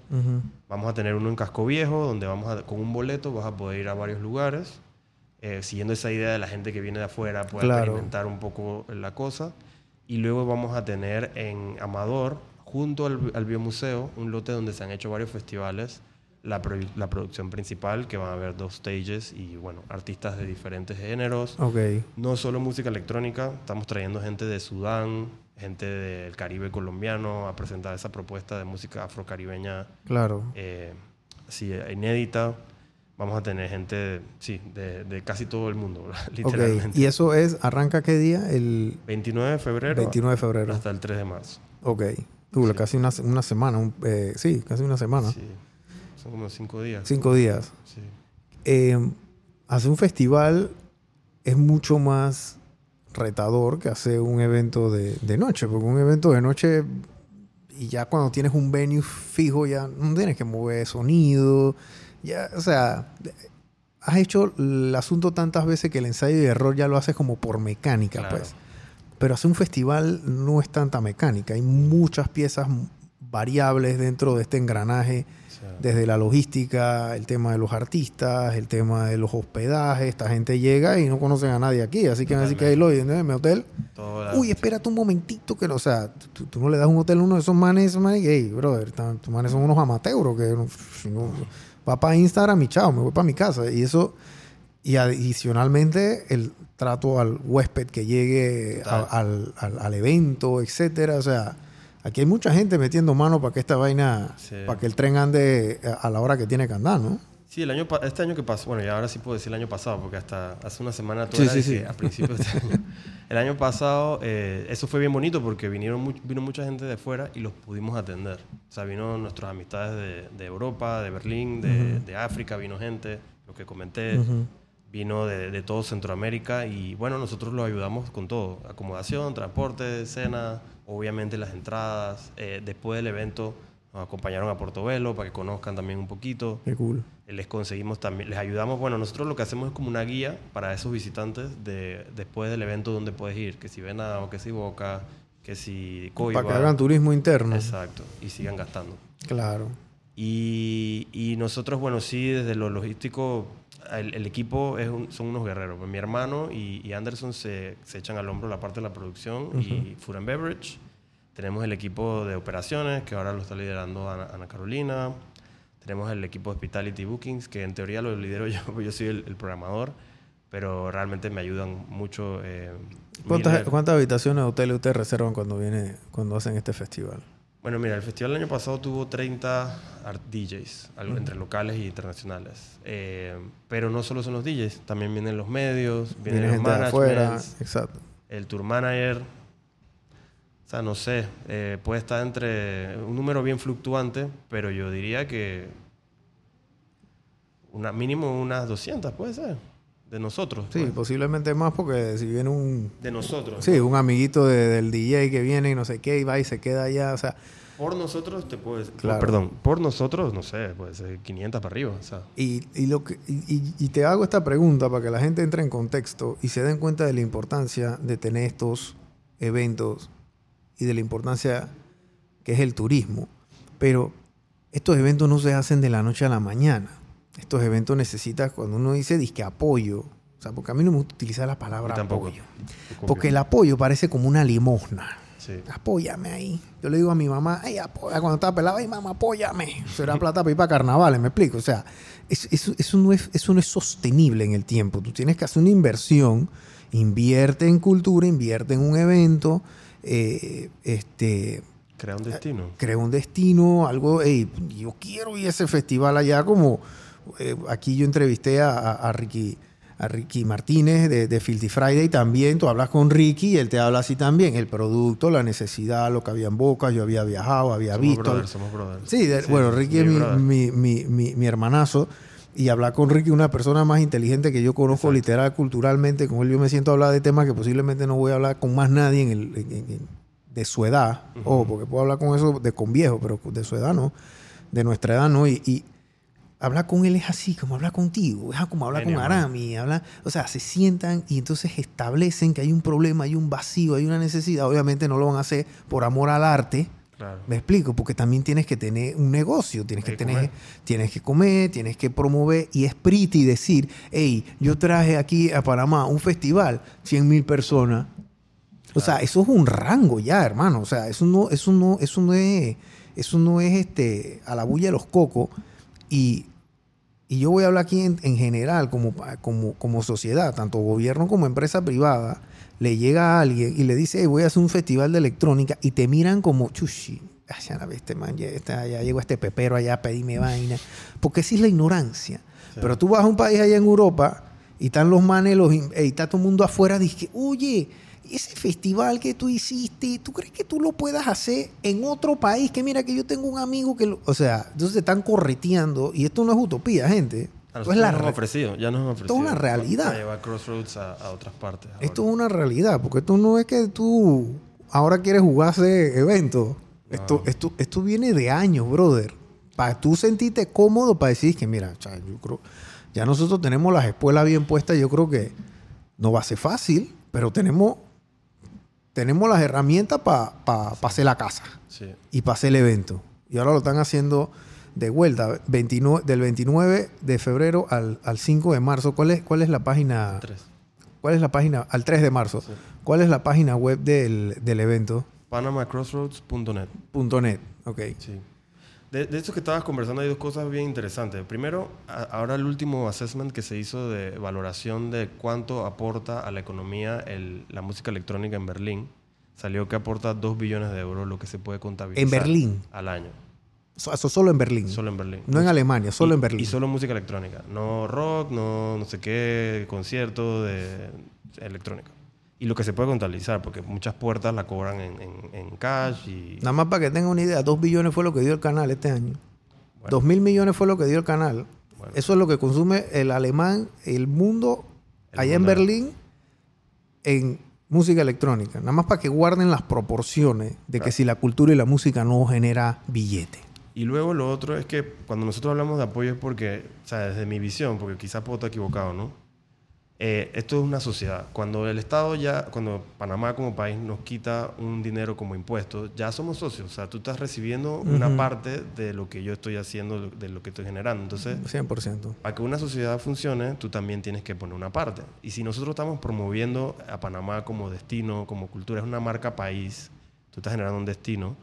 Vamos a tener uno en Casco Viejo, donde vamos a, con un boleto vas a poder ir a varios lugares, eh, siguiendo esa idea de la gente que viene de afuera, pueda Claro. experimentar un poco la cosa. Y luego vamos a tener en Amador, junto al, al Biomuseo, un lote donde se han hecho varios festivales, la, pro- la producción principal, que van a haber dos stages y, bueno, artistas de diferentes géneros. Ok. No solo música electrónica, estamos trayendo gente de Sudán, gente del Caribe colombiano a presentar esa propuesta de música afrocaribeña Claro. eh, sí, inédita. Vamos a tener gente, sí, de, de casi todo el mundo, <laughs> literalmente. Y eso es, ¿arranca qué día? El 29 de febrero 29 de febrero. hasta el 3 de marzo. Ok. Sí. casi una, una semana. un- eh, sí, casi una semana. Sí, son como cinco días. Cinco días. Sí. Eh, hacer un festival es mucho más retador que hacer un evento de, de noche, porque un evento de noche y ya cuando tienes un venue fijo ya no tienes que mover sonido, ya, o sea, has hecho el asunto tantas veces que el ensayo y error ya lo haces como por mecánica, Claro. pues. Pero hacer un festival no es tanta mecánica, hay muchas piezas variables dentro de este engranaje desde la logística, el tema de los artistas, el tema de los hospedajes. Esta gente llega y no conocen a nadie aquí, así que van a decir que hay Totalmente. lo en mi hotel. Uy, espérate un momentito que no, o sea, tú, tú no le das un hotel a uno de esos manes, esos manes, hey, brother, tus manes son unos amateuros que no, no- va para Instagram y chao, me voy para mi casa. Y eso, y adicionalmente el trato al huésped que llegue a- Total. al, al- al evento, etcétera. O sea, aquí hay mucha gente metiendo mano para que esta vaina, Sí. para que el tren ande a a la hora que tiene que andar, ¿no? Sí, el año, este año que pasó, bueno, y ahora sí puedo decir el año pasado, porque hasta hace una semana tú Sí, era sí, sí. a principios de este año. <laughs> El año pasado, eh, eso fue bien bonito porque vinieron vino mucha gente de fuera y los pudimos atender. O sea, vino nuestras amistades de, de Europa, de Berlín, de, de África, vino gente, lo que comenté, vino de, de todo Centroamérica y bueno, nosotros los ayudamos con todo, acomodación, transporte, cena, obviamente las entradas. Eh, después del evento nos acompañaron a Portobelo para que conozcan también un poquito Qué cool. les conseguimos también, les ayudamos, bueno, nosotros lo que hacemos es como una guía para esos visitantes de después del evento donde puedes ir, que si Venado, que si Boca, que si Coiba. Para que hagan turismo interno. Exacto, y sigan gastando. Claro. Y, y nosotros, bueno, sí, desde lo logístico, el, el equipo es un- son unos guerreros. Mi hermano y, y Anderson se, se echan al hombro la parte de la producción y Food and Beverage. Tenemos el equipo de operaciones, que ahora lo está liderando Ana, Ana Carolina. Tenemos el equipo de Hospitality Bookings, que en teoría lo lidero <laughs> yo, yo soy el, el programador, pero realmente me ayudan mucho. eh, ¿Cuántas. ¿Cuántas habitaciones de hotel ustedes reservan cuando viene, cuando hacen este festival? Bueno, mira, el festival el año pasado tuvo 30 art- DJs, algo entre locales y internacionales. Eh, pero no solo son los DJs, también vienen los medios, vienen Viene los afuera. managements, Exacto. el tour manager. O sea, no sé, eh, puede estar entre un número bien fluctuante, pero yo diría que una, mínimo unas 200, puede ser, de nosotros. Sí, pues. posiblemente más porque si viene un... De nosotros. Sí, un amiguito de- del DJ que viene y no sé qué, y va y se queda allá, o sea... Por nosotros te puedes... Claro. Perdón, por nosotros, no sé, puede ser 500 para arriba. O sea, Y, y lo que, y- y te hago esta pregunta para que la gente entre en contexto y se den cuenta de la importancia de tener estos eventos y de la importancia que es el turismo. Pero estos eventos no se hacen de la noche a la mañana. Estos eventos necesitas, cuando uno dice disque apoyo, o sea, porque a mí no me gusta utilizar la palabra tampoco. apoyo. Porque el apoyo parece como una limosna. Sí. Apóyame ahí. Yo le digo a mi mamá, ay, apoya, cuando estaba pelada, ay, mamá, apóyame. Será plata para ir para carnavales, me explico. O sea, es- es- eso, no es, eso no es sostenible en el tiempo. Tú tienes que hacer una inversión, invierte en cultura, invierte en un evento, eh, este, Crea un destino. crea un destino, algo, "Ey, yo quiero ir a ese festival allá como eh, aquí yo entrevisté a, Ricky a Ricky Martínez de, de Filthy Friday también, tú hablas con Ricky y él te habla así también, el producto, la necesidad, lo que había en boca, yo había viajado, había Somos visto. brothers, somos brothers. Sí, de- bueno, Ricky es mi, mi, mi, mi- hermanazo. Y hablar con Ricky, una persona más inteligente que yo conozco Exacto. literal, culturalmente, con él yo me siento a hablar de temas que posiblemente no voy a hablar con más nadie en el, en- en- en- de su edad. Ojo, porque puedo hablar con eso de con viejo, pero de su edad no. De nuestra edad no. Y, y hablar con él es así, como hablar contigo. Es como hablar con. Arami. Hablar, o sea, se sientan y entonces establecen que hay un problema, hay un vacío, hay una necesidad. Obviamente no lo van a hacer por amor al arte. Claro. Me explico, porque también tienes que tener un negocio, tienes que, tener, comer. tienes que comer, tienes que promover y es pretty decir, hey, yo traje aquí a Panamá un festival, 100 mil personas. O sea, eso es un rango ya, hermano. O sea, eso no, eso no, eso no es, eso no es este a la bulla de los cocos. Y, y yo voy a hablar aquí en, en general, como, como, como sociedad, tanto gobierno como empresa privada, le llega a alguien y le dice, "Hey, voy a hacer un festival de electrónica, y te miran como, chushi, ya la este man, ya, está- ya llegó este pepero allá a pedirme vaina. Porque esa es la ignorancia. Sí. Pero tú vas a un país allá en Europa y están los manes, los, in- y está todo el mundo afuera, dice, oye, ese festival que tú hiciste, ¿tú crees que tú lo puedas hacer en otro país? Que mira que yo tengo un amigo que lo... O sea, entonces te están correteando y esto no es utopía, gente. Esto es la nos ofrecido, ya nos han ofrecido. una realidad. Para llevar Crossroads a, a otras partes. Esto es una realidad, porque esto no es que tú ahora quieres jugarse eventos. Esto, No. esto, esto viene de años, brother. Para tú sentirte cómodo para decir que, mira, yo creo, ya nosotros tenemos las espuelas bien puestas, yo creo que no va a ser fácil, pero tenemos, tenemos las herramientas para hacer la casa Sí. y para hacer el evento. Y ahora lo están haciendo de vuelta, 29 del 29 de febrero al, al 5 de marzo. ¿Cuál es, cuál es la página? ¿Cuál es la página? Al 3 de marzo. Sí. ¿Cuál es la página web del, del evento? PanamaCrossroads.net. .net. Ok. Sí. De, de esto que estabas conversando hay dos cosas bien interesantes. Primero, a- ahora el último assessment que se hizo de valoración de cuánto aporta a la economía el- la música electrónica en Berlín, salió que aporta 2 billones de euros lo que se puede contabilizar. En Berlín. Al año. So- Eso solo en Berlín. Solo en Berlín. no en Alemania, solo Y- en Berlín. Y solo música electrónica. No rock, no no sé qué, concierto de electrónica. Y lo que se puede contabilizar, porque muchas puertas la cobran en, en- en cash y... Nada más para que tengan una idea, 2 billones fue lo que dio el canal este año. Bueno. 2 mil millones fue lo que dio el canal. Bueno. Eso es lo que consume el alemán, el mundo, El allá en. Berlín, en música electrónica. Nada más para que guarden las proporciones de que si la cultura y la música no genera billete. Y luego lo otro es que cuando nosotros hablamos de apoyo es porque, o sea, desde mi visión, porque quizás puedo estar equivocado, ¿no? Eh, esto es una sociedad. Cuando el Estado ya, cuando Panamá como país nos quita un dinero como impuesto, ya somos socios. O sea, tú estás recibiendo una parte de lo que yo estoy haciendo, de lo que estoy generando. Entonces, 100%. para que una sociedad funcione, tú también tienes que poner una parte. Y si nosotros estamos promoviendo a Panamá como destino, como cultura, es una marca país, tú estás generando un destino,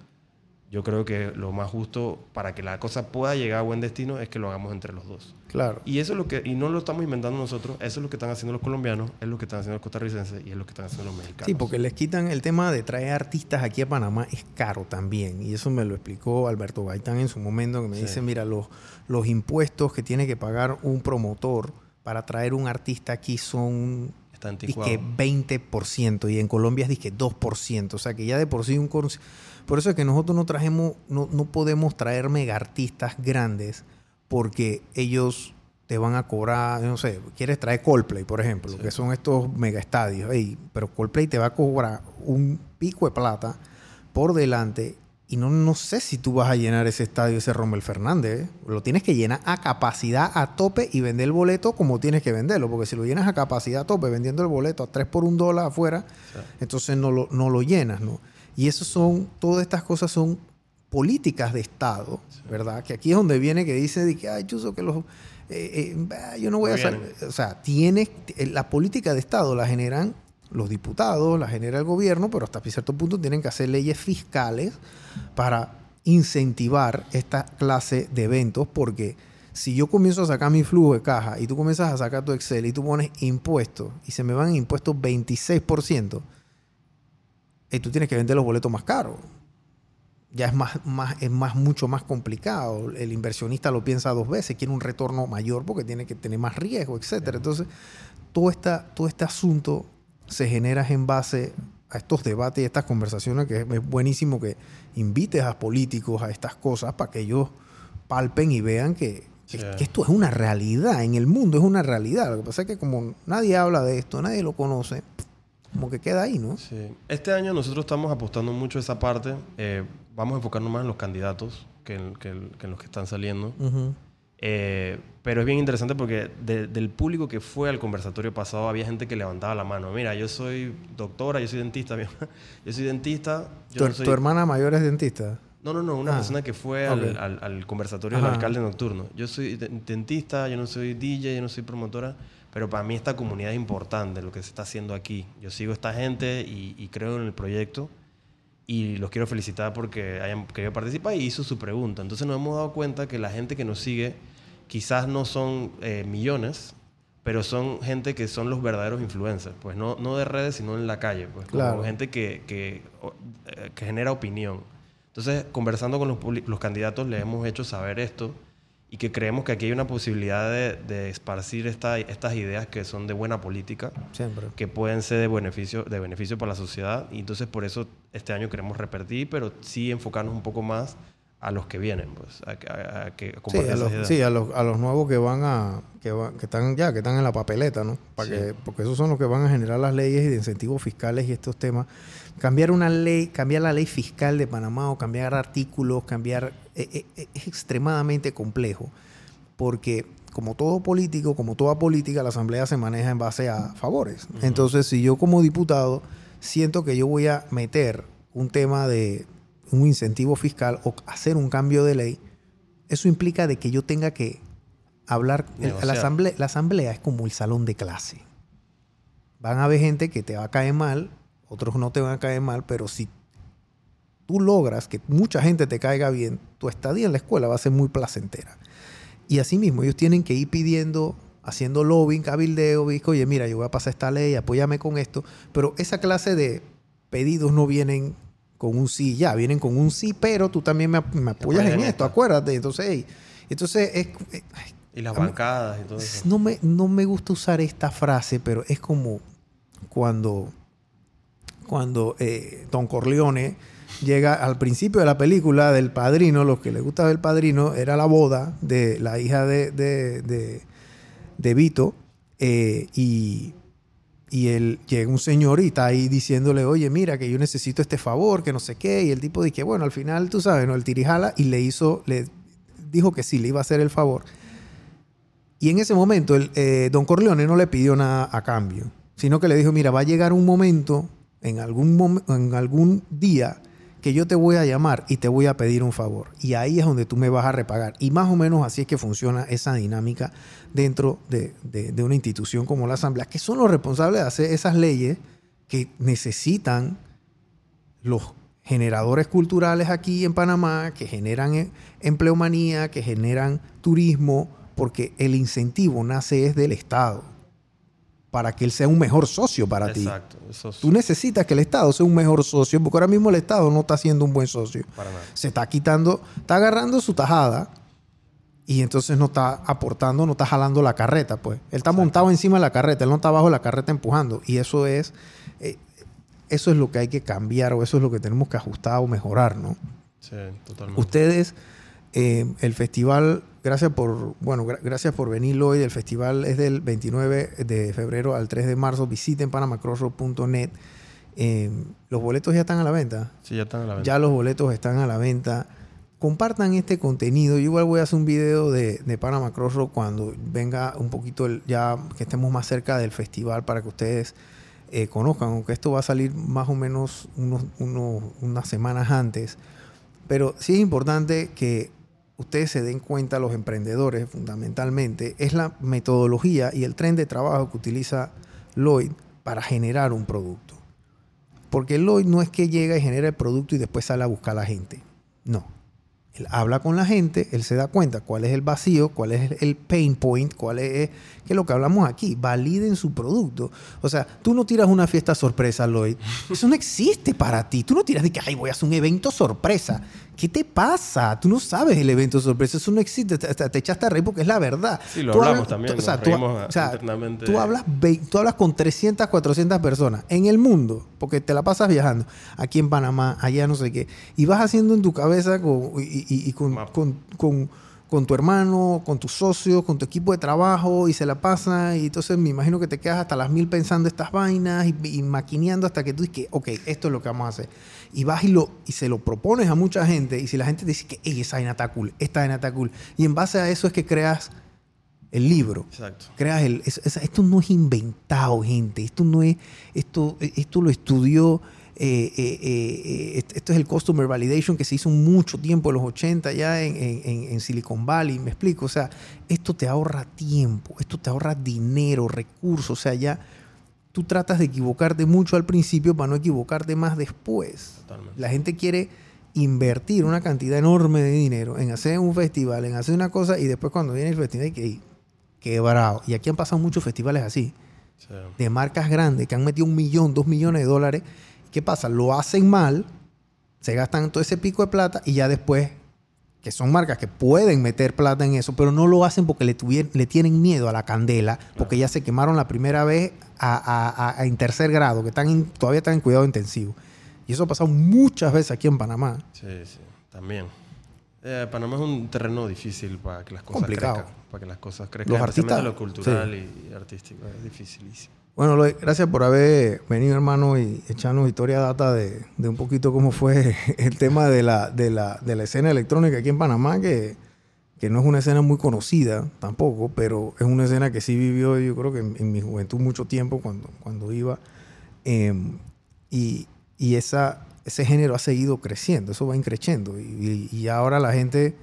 yo creo que lo más justo para que la cosa pueda llegar a buen destino es que lo hagamos entre los dos. Claro. Y eso es lo que, y no lo estamos inventando nosotros, eso es lo que están haciendo los colombianos, es lo que están haciendo los costarricenses y es lo que están haciendo los mexicanos. Sí, porque les quitan el tema de traer artistas aquí a Panamá, es caro también. Y eso me lo explicó Alberto Gaitán en su momento, que me Sí. dice, mira, los, los impuestos que tiene que pagar un promotor para traer un artista aquí son Está anticuado. que 20% y en Colombia es dizque 2%. O sea que ya de por sí un... Por eso es que nosotros no trajemos, no, no podemos traer mega artistas grandes porque ellos te van a cobrar, no sé, quieres traer Coldplay, por ejemplo, que son estos mega estadios, pero Coldplay te va a cobrar un pico de plata por delante y no, no sé si tú vas a llenar ese estadio, ese Rommel Fernández. ¿eh? Lo tienes que llenar a capacidad a tope y vender el boleto como tienes que venderlo. Porque si lo llenas a capacidad a tope vendiendo el boleto a 3 por un dólar afuera, entonces no lo, no lo llenas, ¿no? Y eso son, todas estas cosas son políticas de Estado, ¿verdad? Que aquí es donde viene que dice de que, ay, chuso, que los... Eh, eh, yo no voy a salir. O sea, tienes... La política de Estado la generan los diputados, la genera el gobierno, pero hasta cierto punto tienen que hacer leyes fiscales para incentivar esta clase de eventos, porque si yo comienzo a sacar mi flujo de caja y tú comienzas a sacar tu Excel y tú pones impuestos y se me van impuestos 26%, y tú tienes que vender los boletos más caros. Ya es más, más, es más, mucho más complicado. El inversionista lo piensa dos veces, quiere un retorno mayor porque tiene que tener más riesgo, etc. Entonces, todo, esta, todo este asunto se genera en base a estos debates y estas conversaciones, que es buenísimo que invites a políticos a estas cosas para que ellos palpen y vean que, esto es una realidad, en el mundo es una realidad. Lo que pasa es que como nadie habla de esto, nadie lo conoce, como que queda ahí, ¿no? Sí. Este año nosotros estamos apostando mucho a esa parte. Eh, vamos a enfocarnos más en los candidatos que en, los que están saliendo. Eh, pero es bien interesante porque del público que fue al conversatorio pasado había gente que levantaba la mano. Mira, yo soy doctora, yo soy dentista. <laughs> yo soy dentista. ¿Tu, hermana mayor es dentista? No, no, no. Una ah, persona que fue al, conversatorio del alcalde nocturno. Yo soy dentista, yo no soy DJ, yo no soy promotora. Pero para mí esta comunidad es importante, lo que se está haciendo aquí. Yo sigo a esta gente y, y creo en el proyecto y los quiero felicitar porque hayan querido participar y hizo su pregunta. Entonces nos hemos dado cuenta que la gente que nos sigue quizás no son eh, millones, pero son gente que son los verdaderos influencers, pues no, no de redes, sino en la calle, pues como gente que, que, eh, que, genera opinión. Entonces, conversando con los, los, candidatos, les hemos hecho saber esto y que creemos que aquí hay una posibilidad de, de esparcir esta, estas ideas que son de buena política, Siempre. que pueden ser de beneficio, de beneficio para la sociedad. Y entonces, por eso este año queremos repetir, pero sí enfocarnos un poco más a los que vienen, pues, a, que sí, a los, sí, a los, a los, nuevos que van a, que, que están ya, que están en la papeleta, ¿no? Para que, porque esos son los que van a generar las leyes y de incentivos fiscales y estos temas. Cambiar una ley, cambiar la ley fiscal de Panamá o cambiar artículos, cambiar, eh, eh, eh, es extremadamente complejo, porque como todo político, como toda política, la asamblea se maneja en base a favores. Entonces, si yo como diputado siento que yo voy a meter un tema de un incentivo fiscal o hacer un cambio de ley, eso implica de que yo tenga que hablar. La asamblea, la asamblea es como el salón de clase. Van a haber gente que te va a caer mal, otros no te van a caer mal, pero si tú logras que mucha gente te caiga bien, tu estadía en la escuela va a ser muy placentera. Y asimismo, ellos tienen que ir pidiendo, haciendo lobbying, cabildeo, oye, mira, yo voy a pasar esta ley, apóyame con esto. Pero esa clase de pedidos no vienen con un sí, ya, vienen con un sí, pero tú también me, apoyas en esto, acuérdate. Entonces, entonces es... Eh, y las bancadas y todo eso. No me, no me gusta usar esta frase, pero es como cuando, cuando eh, Don Corleone llega al principio de la película del padrino, lo que le gusta del padrino era la boda de la hija de, de, de, Vito, eh, y y él llega un señor y está ahí diciéndole, oye, mira, que yo necesito este favor, que no sé qué. Y el tipo dice, bueno, al final, tú sabes, ¿no? El tirijala y le hizo, le dijo que sí, le iba a hacer el favor. Y en ese momento, el, eh, don Corleone no le pidió nada a cambio, sino que le dijo, mira, va a llegar un momento, en algún, en algún día, que yo te voy a llamar y te voy a pedir un favor. Y ahí es donde tú me vas a repagar. Y más o menos así es que funciona esa dinámica dentro de, una institución como la Asamblea, que son los responsables de hacer esas leyes que necesitan los generadores culturales aquí en Panamá, que generan e, empleomanía, que generan turismo, porque el incentivo nace es del Estado para que él sea un mejor socio para ti. Exacto. Tú necesitas que el Estado sea un mejor socio, porque ahora mismo el Estado no está siendo un buen socio. Para nada. Se está quitando, está agarrando su tajada y entonces no está aportando, no está jalando la carreta, pues. Él está montado encima de la carreta, él no está abajo de la carreta empujando. Y eso es, eh, eso es lo que hay que cambiar o eso es lo que tenemos que ajustar o mejorar, ¿no? Sí, totalmente. Ustedes Eh, el festival, gracias por, bueno, gra- gracias por venir hoy. El festival es del 29 de febrero al 3 de marzo. Visiten panamacrossroad.net. Eh, los boletos ya están a la venta. Sí, ya están a la venta. Ya los boletos están a la venta. Compartan este contenido. Yo igual voy a hacer un video de, de Panama Crossroad cuando venga un poquito el- ya que estemos más cerca del festival para que ustedes eh, conozcan, aunque esto va a salir más o menos unos, unos- unas semanas antes. Pero sí es importante que ustedes se den cuenta, los emprendedores fundamentalmente, es la metodología y el tren de trabajo que utiliza Lloyd para generar un producto. Porque Lloyd no es que llega y genera el producto y después sale a buscar a la gente. No. Él habla con la gente, él se da cuenta cuál es el vacío, cuál es el pain point, cuál es, que es lo que hablamos aquí. Validen su producto. O sea, tú no tiras una fiesta sorpresa, Lloyd. Eso no existe para ti. Tú no tiras de que, ay, voy a hacer un evento sorpresa. ¿Qué te pasa? Tú no sabes el evento sorpresa. Eso no existe. Te, te- te echaste a reír porque es la verdad. Sí, lo Tú hablamos hablas- también, tú- o sea, tú- o sea, hablas tú hablas con 300, 400 personas en el mundo, porque te la pasas viajando, aquí en Panamá, allá no sé qué, y vas haciendo en tu cabeza con, y, y- y con, con, con- con tu hermano, con tus socios, con tu equipo de trabajo, y se la pasa, y entonces me imagino que te quedas hasta las mil pensando estas vainas y, y maquineando hasta que tú dices que, ok, esto es lo que vamos a hacer. Y vas y, lo, y se lo propones a mucha gente, y si la gente te dice que, hey, esa vaina está cool, esta vaina está cool, y en base a eso es que creas el libro Exacto. creas el es- es- esto no es inventado gente esto no es esto esto lo estudió eh, eh, eh, est- esto es el customer validation que se hizo mucho tiempo en los 80 ya en, en- en- en Silicon Valley me explico o sea esto te ahorra tiempo esto te ahorra dinero recursos o sea ya tú tratas de equivocarte mucho al principio para no equivocarte más después Totalmente. la gente quiere invertir una cantidad enorme de dinero en hacer un festival, en hacer una cosa y después cuando viene el festival hay que ir quebrado. Y aquí han pasado muchos festivales así, Sí. de marcas grandes que han metido un millón, dos millones de dólares. ¿Qué pasa? Lo hacen mal, se gastan todo ese pico de plata y ya después, que son marcas que pueden meter plata en eso, pero no lo hacen porque le, tuvieron, le tienen miedo a la candela, porque ya se quemaron la primera vez a, a- a- en tercer grado, que están en- todavía están en cuidado intensivo. Y eso ha pasado muchas veces aquí en Panamá. Sí, sí, también. Eh, Panamá es un terreno difícil para que las cosas Complicado. crezcan. Para que las cosas crezcan. Los artistas, lo cultural y, y artístico. Es dificilísimo. Bueno, gracias por haber venido, hermano, y echarnos historia data de, un poquito cómo fue <laughs> el tema de la, de la, de la escena electrónica aquí en Panamá, que, que no es una escena muy conocida tampoco, pero es una escena que sí vivió, yo creo que en, en mi juventud mucho tiempo cuando, cuando iba. Em, y y esa, ese género ha seguido creciendo, eso va increciendo. Y- y ahora la gente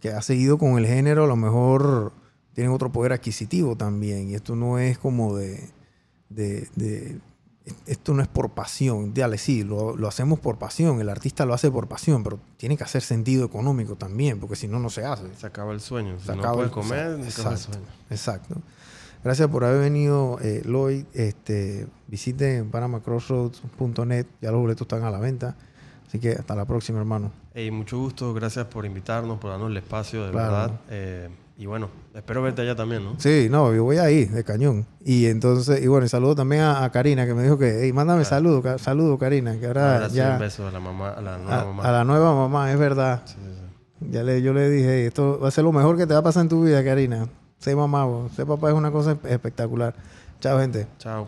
que ha seguido con el género a lo mejor tienen otro poder adquisitivo también. Y esto no es como de... de- de- esto no es por pasión. Dale, sí, lo, lo hacemos por pasión. El artista lo hace por pasión, pero tiene que hacer sentido económico también, porque si no, no se hace. Se acaba el sueño. Si Se no acaba puedes el- comer, se acaba el sueño. Exacto. Gracias por haber venido, eh, Lloyd. Este, visiten panamacrossroads.net. Ya los boletos están a la venta. Así que hasta la próxima, hermano. Hey, mucho gusto. Gracias por invitarnos, por darnos el espacio, de Claro. verdad. Eh, y bueno, espero verte allá también, ¿no? Sí, no, yo voy ahí, de cañón. Y entonces, y bueno, y saludo también a, a Karina, que me dijo que, hey, mándame Claro. saludo, ca- saludo, Karina, que ahora y ya un beso a la mamá, a la nueva a, mamá. a la nueva mamá, es verdad. Sí, sí, sí. Ya le, yo le dije, "Hey, esto va a ser lo mejor que te va a pasar en tu vida, Karina. Sé mamá, vos. ser papá es una cosa espectacular. Chao, gente. Chao.